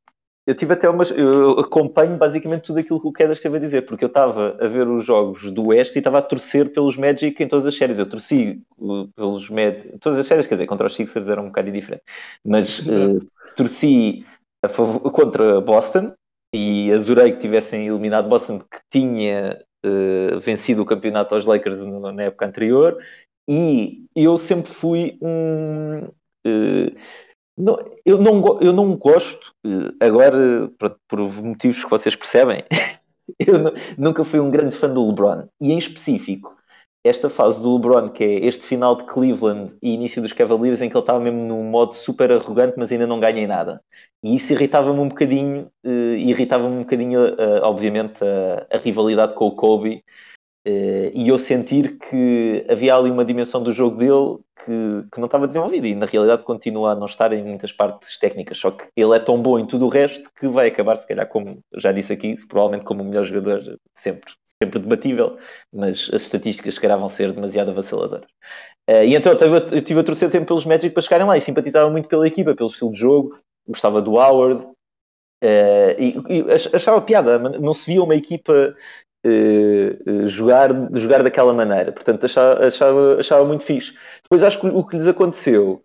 eu tive até umas. Eu acompanho basicamente tudo aquilo que o Kedas esteve a dizer, porque eu estava a ver os jogos do Oeste e estava a torcer pelos Magic em todas as séries. Eu torci uh, pelos Magic. Todas as séries, quer dizer, contra os Sixers era um bocado diferente, mas eh, torci a favor- contra Boston e adorei que tivessem eliminado Boston, que tinha eh, vencido o campeonato aos Lakers na, na época anterior. E eu sempre fui um. eh, não- eu, não, eu não gosto, eh, agora, por, por motivos que vocês percebem, (laughs) eu nu- nunca fui um grande fã do LeBron. E em específico, esta fase do LeBron, que é este final de Cleveland e início dos Cavaliers, em que ele estava mesmo num modo super arrogante, mas ainda não ganhei nada. E isso irritava-me um bocadinho, e irritava-me um bocadinho, eh, obviamente, a, a rivalidade com o Kobe. Eh, e eu sentir que havia ali uma dimensão do jogo dele que, que não estava desenvolvida. E na realidade continua a não estar em muitas partes técnicas, só que ele é tão bom em tudo o resto que vai acabar se calhar como, já disse aqui, provavelmente como o melhor jogador sempre, sempre debatível, mas as estatísticas se calhar vão ser demasiado avassaladoras. Eh, e então eu estive, a- torcer sempre pelos Magic para chegarem lá. E simpatizava muito pela equipa, pelo estilo de jogo, gostava do Howard, eh, e, e ach- achava piada, não se via uma equipa eh, jogar, jogar daquela maneira. Portanto, achava, achava, achava muito fixe. Depois acho que o que lhes aconteceu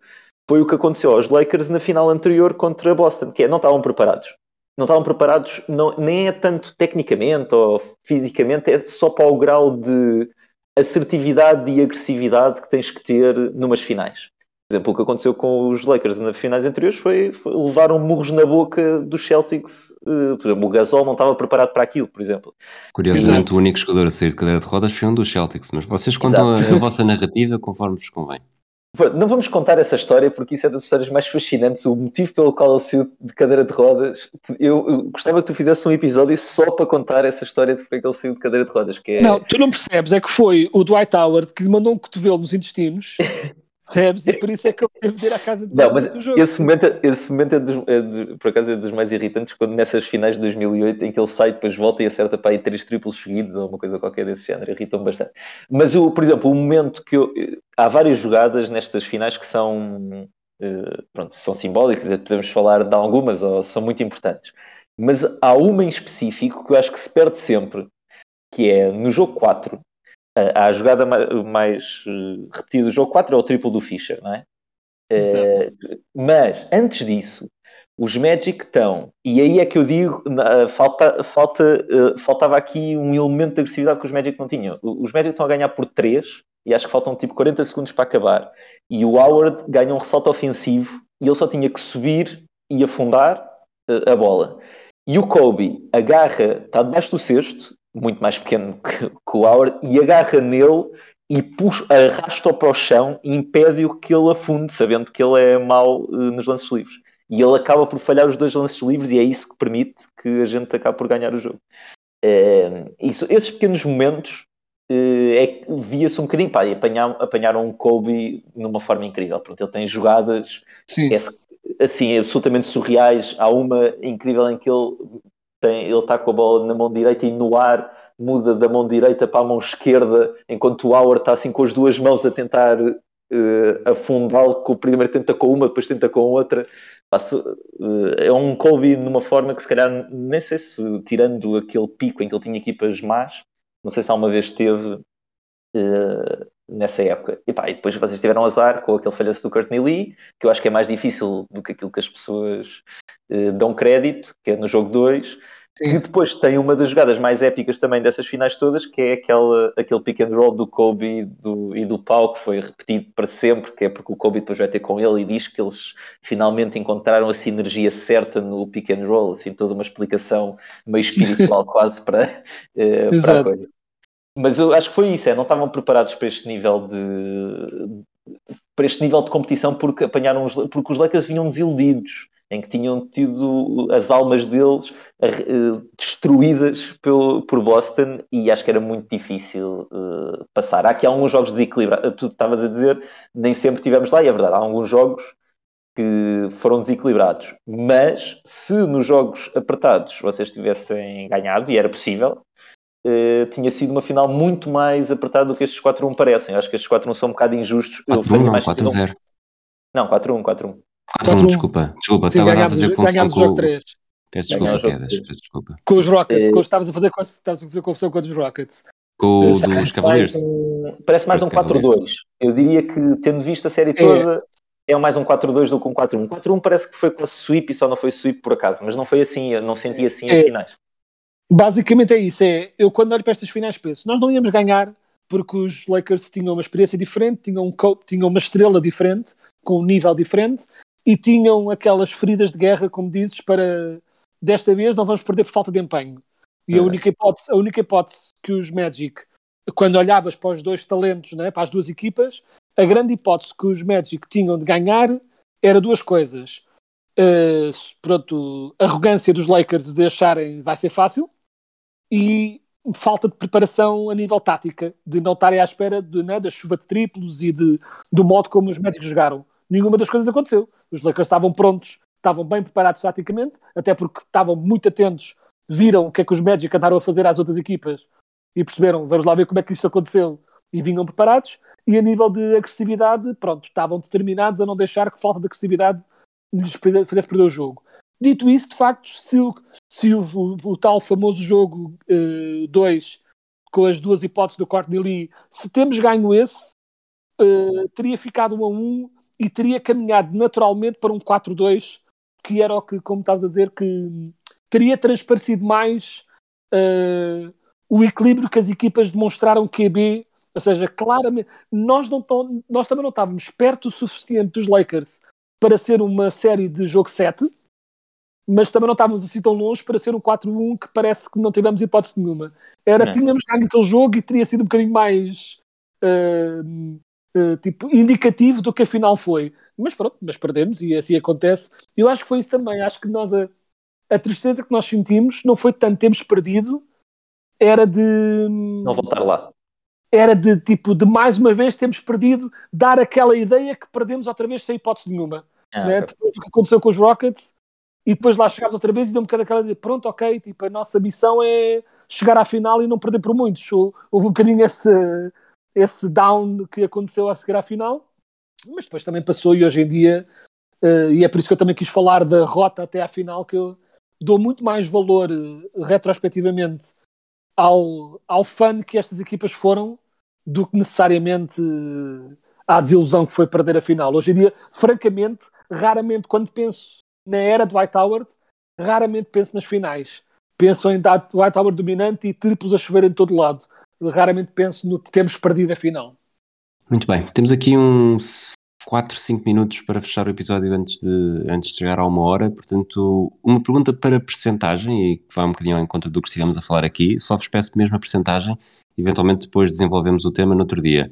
foi o que aconteceu aos Lakers na final anterior contra Boston, que é não estavam preparados. Não estavam preparados, não, nem é tanto tecnicamente ou fisicamente, é só para o grau de assertividade e agressividade que tens que ter numas finais. Por exemplo, o que aconteceu com os Lakers nas finais anteriores foi, foi levaram murros na boca dos Celtics. eh, por exemplo, o Gasol não estava preparado para aquilo, por exemplo. Curiosamente, Exato. o único jogador a sair de cadeira de rodas foi um dos Celtics, mas vocês contam a, a vossa narrativa conforme vos convém. (laughs) Não vamos contar essa história porque isso é das histórias mais fascinantes. O motivo pelo qual ele saiu de cadeira de rodas. Eu, eu gostava que tu fizesse um episódio só para contar essa história de porque é que ele saiu de cadeira de rodas. Que é... Não, tu não percebes, é que foi o Dwight Howard que lhe mandou um cotovelo nos intestinos (laughs) Percebes? E por isso é que ele teve de ir à casa de Não, mas jogo. esse momento, é- esse momento é, dos, é dos- por acaso é dos mais irritantes quando nessas finais de 2008 em que ele sai, depois volta e acerta para aí três triplos seguidos ou uma coisa qualquer desse género, irritam-me bastante. Mas, o, por exemplo, o momento que eu, há várias jogadas nestas finais que são, eh, pronto, são simbólicas, podemos falar de algumas ou são muito importantes. Mas há uma em específico que eu acho que se perde sempre, que é no jogo 4. A, a jogada ma- mais eh, repetida do jogo 4 é o triplo do Fischer, não é? Eh, mas antes disso, os Magic estão, e aí é que eu digo, na- falta, falta, eh, faltava aqui um elemento de agressividade que os Magic não tinham. Os Magic estão a ganhar por 3 e acho que faltam tipo 40 segundos para acabar. E o Howard ganha um ressalto ofensivo e ele só tinha que subir e afundar a bola. E o Kobe agarra, está debaixo do cesto, muito mais pequeno que, que o Howard, e agarra nele e puxa, arrasta-o para o chão e impede-o que ele afunde, sabendo que ele é mau eh, nos lances livres. E ele acaba por falhar os dois lances livres e é isso que permite que a gente acabe por ganhar o jogo. Eh, isso- esses pequenos momentos eh, é via-se um bocadinho, pá, e apanhar- apanharam um Kobe numa forma incrível. Pronto, ele tem jogadas é, assim, absolutamente surreais. Há uma incrível em que ele tem, ele está com a bola na mão direita e no ar muda da mão direita para a mão esquerda, enquanto o Howard está assim com as duas mãos a tentar eh, afundá-lo, que o primeiro tenta com uma, depois tenta com outra. Eh, é um Kobe numa forma que se calhar nem sei se tirando aquele pico em que ele tinha equipas más, não sei se alguma vez teve eh, nessa época. E, pá, e depois vocês tiveram azar com aquele falhanço do Courtney Lee, que eu acho que é mais difícil do que aquilo que as pessoas eh, dão crédito, que é no jogo 2. E depois tem uma das jogadas mais épicas também dessas finais todas, que é aquela, aquele pick and roll do Kobe e do, e do Pau, que foi repetido para sempre, que é porque o Kobe depois vai ter com ele e diz que eles finalmente encontraram a sinergia certa no pick and roll, assim, toda uma explicação meio espiritual (laughs) quase para, eh, para a coisa. Mas eu acho que foi isso, é, não estavam preparados para este nível de para este nível de competição porque apanharam os, porque os Lakers vinham desiludidos em que tinham tido as almas deles eh, destruídas pelo, por Boston e acho que era muito difícil eh, passar. Há aqui alguns jogos desequilibrados. Tu estavas a dizer, nem sempre tivemos lá, e é verdade, há alguns jogos que foram desequilibrados. Mas se nos jogos apertados vocês tivessem ganhado, e era possível, eh, tinha sido uma final muito mais apertada do que estes 4-1 parecem. Acho que estes 4-1 são um bocado injustos. Eu 4-1 tenho não, mais que- 4-0. Não, 4-1, 4-1. 4-1, 4-1. desculpa. Desculpa, Sim, estava a fazer confusão o com... jogo 3 Peço desculpa, Quedas, peço desculpa. com os Rockets. Eh, Com, estavas, a fazer, estavas a fazer confusão com os Rockets. Com o Parece dos Cavaliers. um- Parece mais um Spurs Cavaliers. 4-2. Eu diria que, tendo visto a série toda, é mais um 4-2 do que um 4-1. 4-1 parece que foi quase sweep e só não foi sweep por acaso, mas não foi assim, eu não senti assim as É. finais. Basicamente é isso. É, eu quando olho para estas finais penso, nós não íamos ganhar porque os Lakers tinham uma experiência diferente, tinham, um co- tinham uma estrela diferente, com um nível diferente, e tinham aquelas feridas de guerra, como dizes, para desta vez não vamos perder por falta de empenho. E a É. única hipótese, a única hipótese que os Magic, quando olhavas para os dois talentos, né, para as duas equipas, a grande hipótese que os Magic tinham de ganhar era duas coisas. Uh, pronto, arrogância dos Lakers de acharem vai ser fácil e falta de preparação a nível tática, de não estarem à espera de, né, da chuva de triplos e de, do modo como os Magic jogaram. Nenhuma das coisas aconteceu. Os Lakers estavam prontos, estavam bem preparados taticamente, até porque estavam muito atentos, viram o que é que os Magic andaram a fazer às outras equipas e perceberam, vamos lá ver como é que isto aconteceu e vinham preparados. E a nível de agressividade, pronto, estavam determinados a não deixar que falta de agressividade lhes fizesse perder o jogo. Dito isso, de facto, se o, se o, o, o tal famoso jogo 2, com as duas hipóteses do Courtney Lee, se temos ganho esse, uh, teria ficado 1 a 1 e teria caminhado naturalmente para um 4-2, que era o que, como estavas a dizer, que teria transparecido mais uh, o equilíbrio que as equipas demonstraram QB, ou seja, claramente, nós, não nós também não estávamos perto o suficiente dos Lakers para ser uma série de jogo 7, mas também não estávamos assim tão longe para ser um 4-1 que parece que não tivemos hipótese nenhuma. Era, tínhamos ganho aquele jogo e teria sido um bocadinho mais uh, uh, tipo, indicativo do que afinal foi. Mas pronto, mas perdemos e assim acontece. Eu acho que foi isso também. Acho que nós a, a tristeza que nós sentimos não foi tanto termos perdido, era de Não voltar lá. era de tipo, de mais uma vez temos perdido, dar aquela ideia que perdemos outra vez sem hipótese nenhuma. Ah, né? Depois do que aconteceu com os Rockets e depois lá chegámos outra vez e deu um aquela ideia, pronto, ok, tipo, a nossa missão é chegar à final e não perder por muitos. Hou- Houve um bocadinho esse, esse down que aconteceu a chegar à final, mas depois também passou e hoje em dia, eh, e é por isso que eu também quis falar da rota até à final, que eu dou muito mais valor eh, retrospectivamente ao, ao fun que estas equipas foram do que necessariamente eh, à desilusão que foi perder a final. Hoje em dia, francamente, raramente, quando penso na era do Hightower, raramente penso nas finais. Penso em Hightower dominante e triplos a chover em todo lado. Raramente penso no que temos perdido a final. Muito bem, temos aqui uns 4, 5 minutos para fechar o episódio antes de, antes de chegar a uma hora. Portanto, uma pergunta para percentagem, e que vai um bocadinho ao encontro do que estivemos a falar aqui. Só vos peço mesmo a percentagem, eventualmente depois desenvolvemos o tema no outro dia.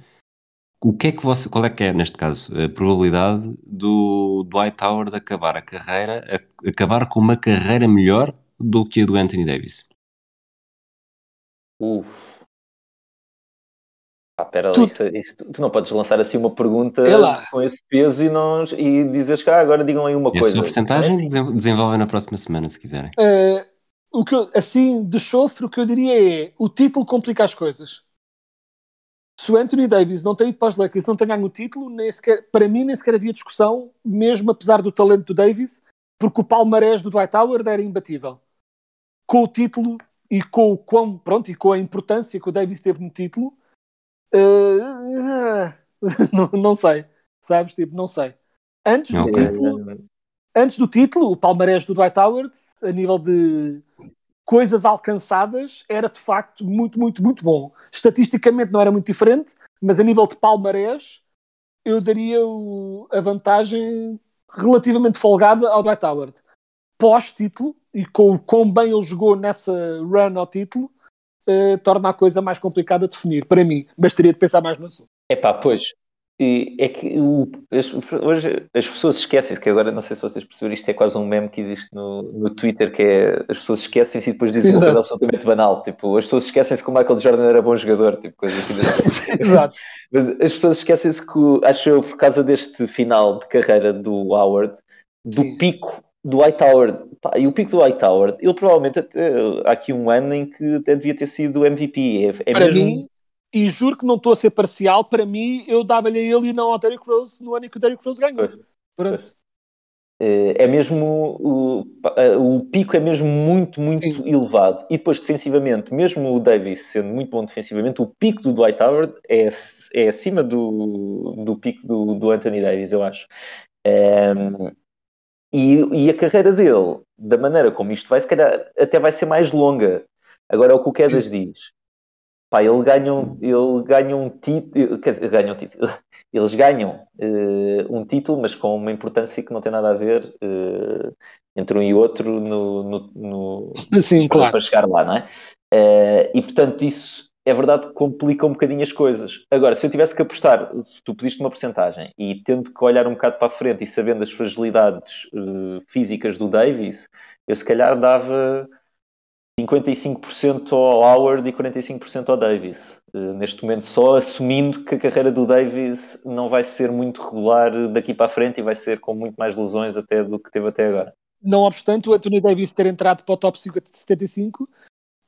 O que é que você, qual é que é, neste caso, a probabilidade do Dwight Howard de acabar a carreira, a- acabar com uma carreira melhor do que a do Anthony Davis? Uf. Ah, pera lá, Tu- isso- tu não podes lançar assim uma pergunta É com esse peso e, não, e dizeres que ah, agora digam aí uma E a coisa. sua percentagem Não é? desen- desenvolvem na próxima semana, se quiserem. Eh, o que eu- assim, de chofre, o que eu diria é o título complica as coisas. Se o Anthony Davis não tem ido para os Lakers, não tem ganho o título, nem sequer, para mim nem sequer havia discussão, mesmo apesar do talento do Davis, porque o palmarés do Dwight Howard era imbatível. Com o título e com o quão, pronto, e com a importância que o Davis teve no título, eh, (laughs) não, não sei, sabes? Tipo, não sei. Antes do Ok. título, antes do título, o palmarés do Dwight Howard, a nível de coisas alcançadas, era de facto muito, muito, muito bom. Estatisticamente não era muito diferente, mas a nível de palmarés, eu daria a vantagem relativamente folgada ao Dwight Howard. Pós-título, e com o quão bem ele jogou nessa run ao título, eh, torna a coisa mais complicada de definir, para mim. Mas teria de pensar mais no assunto. Epá, pois. E é que o- as- hoje as pessoas esquecem que agora não sei se vocês perceberam, isto é quase um meme que existe no, no Twitter que é as pessoas esquecem-se e depois dizem uma Exato. coisa absolutamente banal. Tipo, as pessoas esquecem-se que o Michael Jordan era bom jogador, tipo, coisas assim. (laughs) Exato. Mas as pessoas esquecem-se que, acho eu, por causa deste final de carreira do Howard, do Sim. pico do White pá, e o pico do White Howard, ele provavelmente até, há aqui um ano em que até devia ter sido MVP. É, é para mesmo. mim, e juro que não estou a ser parcial, para mim, eu dava-lhe a ele e não ao Derrick Rose no ano em que o Derrick Rose ganhou. Pronto. Eh, é mesmo o, o pico é mesmo muito, muito Sim. elevado. E depois defensivamente, mesmo o Davis sendo muito bom defensivamente, o pico do Dwight Howard é, é acima do, do pico do, do Anthony Davis, eu acho. Ehm, e, e a carreira dele, da maneira como isto vai, se calhar até vai ser mais longa. Agora é o que o Quedas diz. Pá, ele ganha um, ele ganha um título, quer dizer, ganha um título. (laughs) Eles ganham eh, um título, mas com uma importância que não tem nada a ver eh, entre um e outro no, no- no- (laughs) Sim, para, claro. para chegar lá, não é? Eh, e portanto, isso é verdade que complica um bocadinho as coisas. Agora, se eu tivesse que apostar, se tu pediste uma porcentagem e tendo que olhar um bocado para a frente e sabendo as fragilidades físicas do Davis, eu se calhar dava 55% ao Howard e 45% ao Davis. Eh, neste momento, só assumindo que a carreira do Davis não vai ser muito regular daqui para a frente e vai ser com muito mais lesões até do que teve até agora. Não obstante o Anthony Davis ter entrado para o top 50 de 75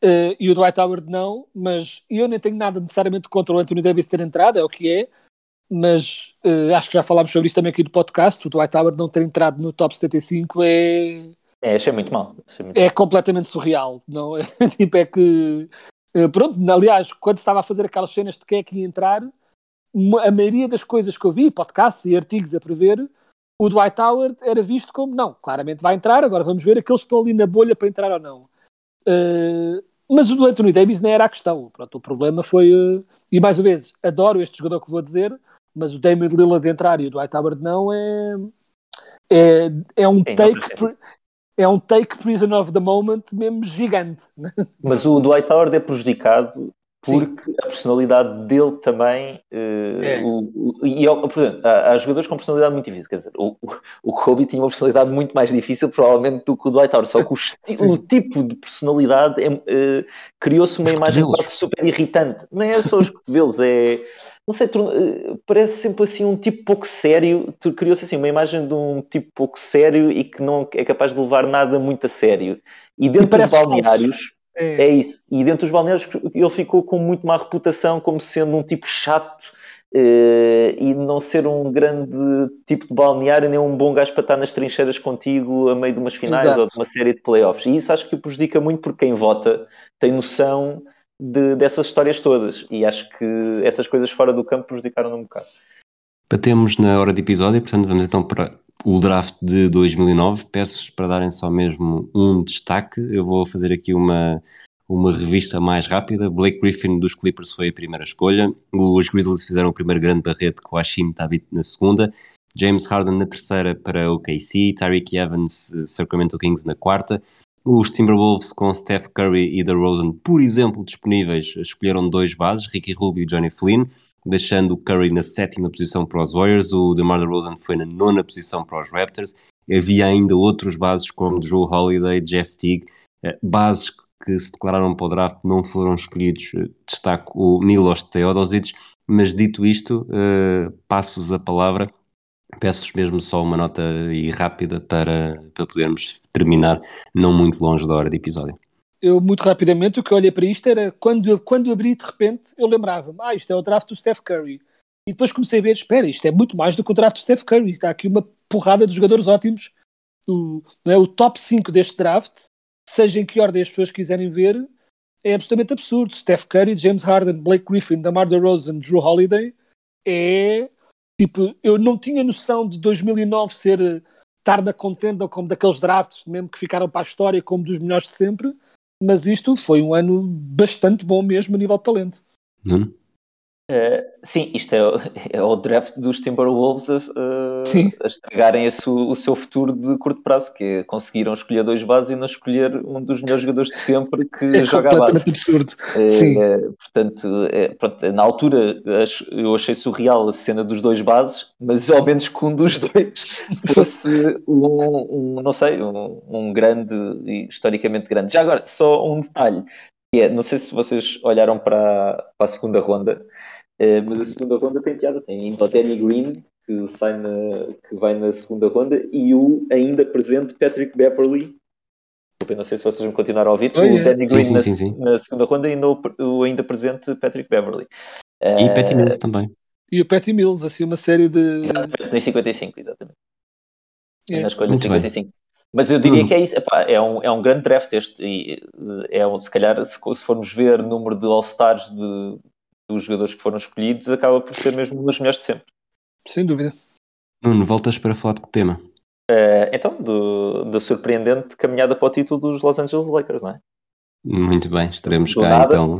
eh, e o Dwight Howard não, mas eu nem tenho nada necessariamente contra o Anthony Davis ter entrado, é o que é, mas eh, acho que já falámos sobre isso também aqui no podcast, o Dwight Howard não ter entrado no top 75 é, É, achei muito mal. Achei muito é completamente surreal, não é? (laughs) tipo, é que eh, pronto, aliás, quando estava a fazer aquelas cenas de quem é que ia entrar, a maioria das coisas que eu vi, podcasts e artigos a prever, o Dwight Howard era visto como não, claramente vai entrar, agora vamos ver aqueles que estão ali na bolha para entrar ou não. Eh, mas o do Anthony Davis não era a questão. Pronto, o problema foi, eh, e mais uma vez, adoro este jogador que vou dizer, mas o Damian Lillard entrar e o Dwight Howard não é, é, é um Sim, take. É um take prison of the moment mesmo gigante. né? Mas o Dwight Howard é prejudicado porque a personalidade dele também. Uh, É. o, o- e, eu- por exemplo, há, há jogadores com personalidade muito difícil. Quer dizer, o, o- Kobe tinha uma personalidade muito mais difícil, provavelmente, do que o Dwight Howard. Só que o, esti- (laughs) Sim. o tipo de personalidade é, eh, criou-se uma Os imagem quase super irritante. Não é só os cotovelos, é. Não sei, eh, parece sempre assim um tipo pouco sério. Tu- Criou-se assim uma imagem de um tipo pouco sério e que não é capaz de levar nada muito a sério. E dentro dos parece falso. balneários. É, É isso. E dentro dos balneários ele ficou com muito má reputação como sendo um tipo chato eh, e não ser um grande tipo de balneário, nem um bom gajo para estar nas trincheiras contigo a meio de umas finais Exato. ou de uma série de playoffs. E isso acho que o prejudica muito porque quem vota tem noção de- dessas histórias todas. E acho que essas coisas fora do campo prejudicaram-no um bocado. Batemos na hora de episódio, portanto vamos então para o draft de 2009. Peço-vos para darem só mesmo um destaque. Eu vou fazer aqui uma, uma revista mais rápida. Blake Griffin dos Clippers foi a primeira escolha. Os Grizzlies fizeram o primeiro grande barrete com a Tabit na segunda. James Harden na terceira para o KC. Tyreek Evans, eh, Sacramento Kings na quarta. Os Timberwolves com Steph Curry e DeRozan, por exemplo, disponíveis, escolheram dois bases, Ricky Rubio e Johnny Flynn deixando o Curry na sétima posição para os Warriors, o DeMar DeRozan foi na nona posição para os Raptors, havia ainda outros bases como Joe Holiday, Jeff Teague, eh, bases que se declararam para o draft não foram escolhidos, eh, destaco o Milos Teodosic, mas dito isto, eh, passo-vos a palavra, peço-vos mesmo só uma nota e rápida para, para podermos terminar não muito longe da hora de episódio. Eu muito rapidamente o que eu olhei para isto era quando, quando abri de repente eu lembrava-me, ah, isto é o draft do Steph Curry. E depois comecei a ver, espera, isto é muito mais do que o draft do Steph Curry. Está aqui uma porrada de jogadores ótimos. O, não é, o top 5 deste draft, seja em que ordem as pessoas quiserem ver, é absolutamente absurdo. Steph Curry, James Harden, Blake Griffin, DeMar DeRozan, Drew Holiday é tipo, eu não tinha noção de 2009 ser eh, estar na contenda como daqueles drafts mesmo que ficaram para a história como dos melhores de sempre, mas isto foi um ano bastante bom mesmo a nível de talento. Nuno? Eh, sim, isto é, o- (laughs) é o draft dos Timberwolves a, a- Sim. a estragarem esse- o seu futuro de curto prazo, que é, conseguiram escolher dois bases e não escolher um dos melhores jogadores de sempre (laughs) que É joga a base. completamente absurdo. Eh, Sim. portanto, eh, pronto, na altura eu achei surreal a cena dos dois bases, mas ao menos que um dos (laughs) dois fosse um, um, não sei, um, um grande, historicamente grande. Já agora, só um detalhe, que é, não sei se vocês olharam para, para a segunda ronda, eh, mas a segunda ronda tem piada, tem ainda o Danny Green, que, sai na, que vai na segunda ronda, e o ainda presente Patrick Beverly. Desculpem, não sei se vocês vão continuar a ouvir. Oh, o yeah. Danny Sim, Green sim, na, sim, sim. na segunda ronda e ainda o, o ainda presente Patrick Beverly. E Eh, Patty Mills também. E o Patty Mills, assim, uma série de. Exatamente, nem 55, exatamente. É. Na escolha Muito bem. 55. Mas eu diria Hum. que é isso. Epá, é, um, é um grande draft este. E, eh, é um, se calhar, se, se formos ver o número de All-Stars de- dos jogadores que foram escolhidos, acaba por ser mesmo um dos melhores de sempre. Sem dúvida. Nuno, voltas para falar de que tema? Eh, então, do, da surpreendente caminhada para o título dos Los Angeles Lakers, não é? Muito bem, estaremos Do cá nada. então.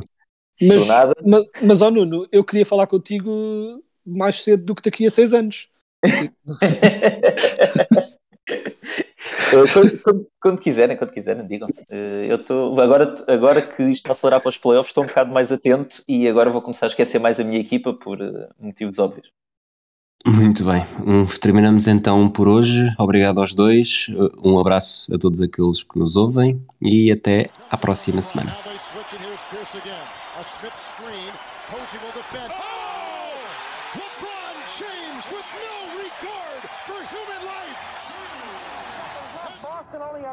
Mas, nada. mas, mas ó Nuno, eu queria falar contigo mais cedo do que daqui a seis anos. (laughs) Eh, quando, quando- quando quiserem, quando quiserem, digam. Eh, eu estou agora, agora que isto está a acelerar para os playoffs, estou um bocado mais atento e agora vou começar a esquecer mais a minha equipa por eh, motivos óbvios. Muito bem, um, terminamos então por hoje. Obrigado aos dois, um abraço a todos aqueles que nos ouvem e até à próxima semana.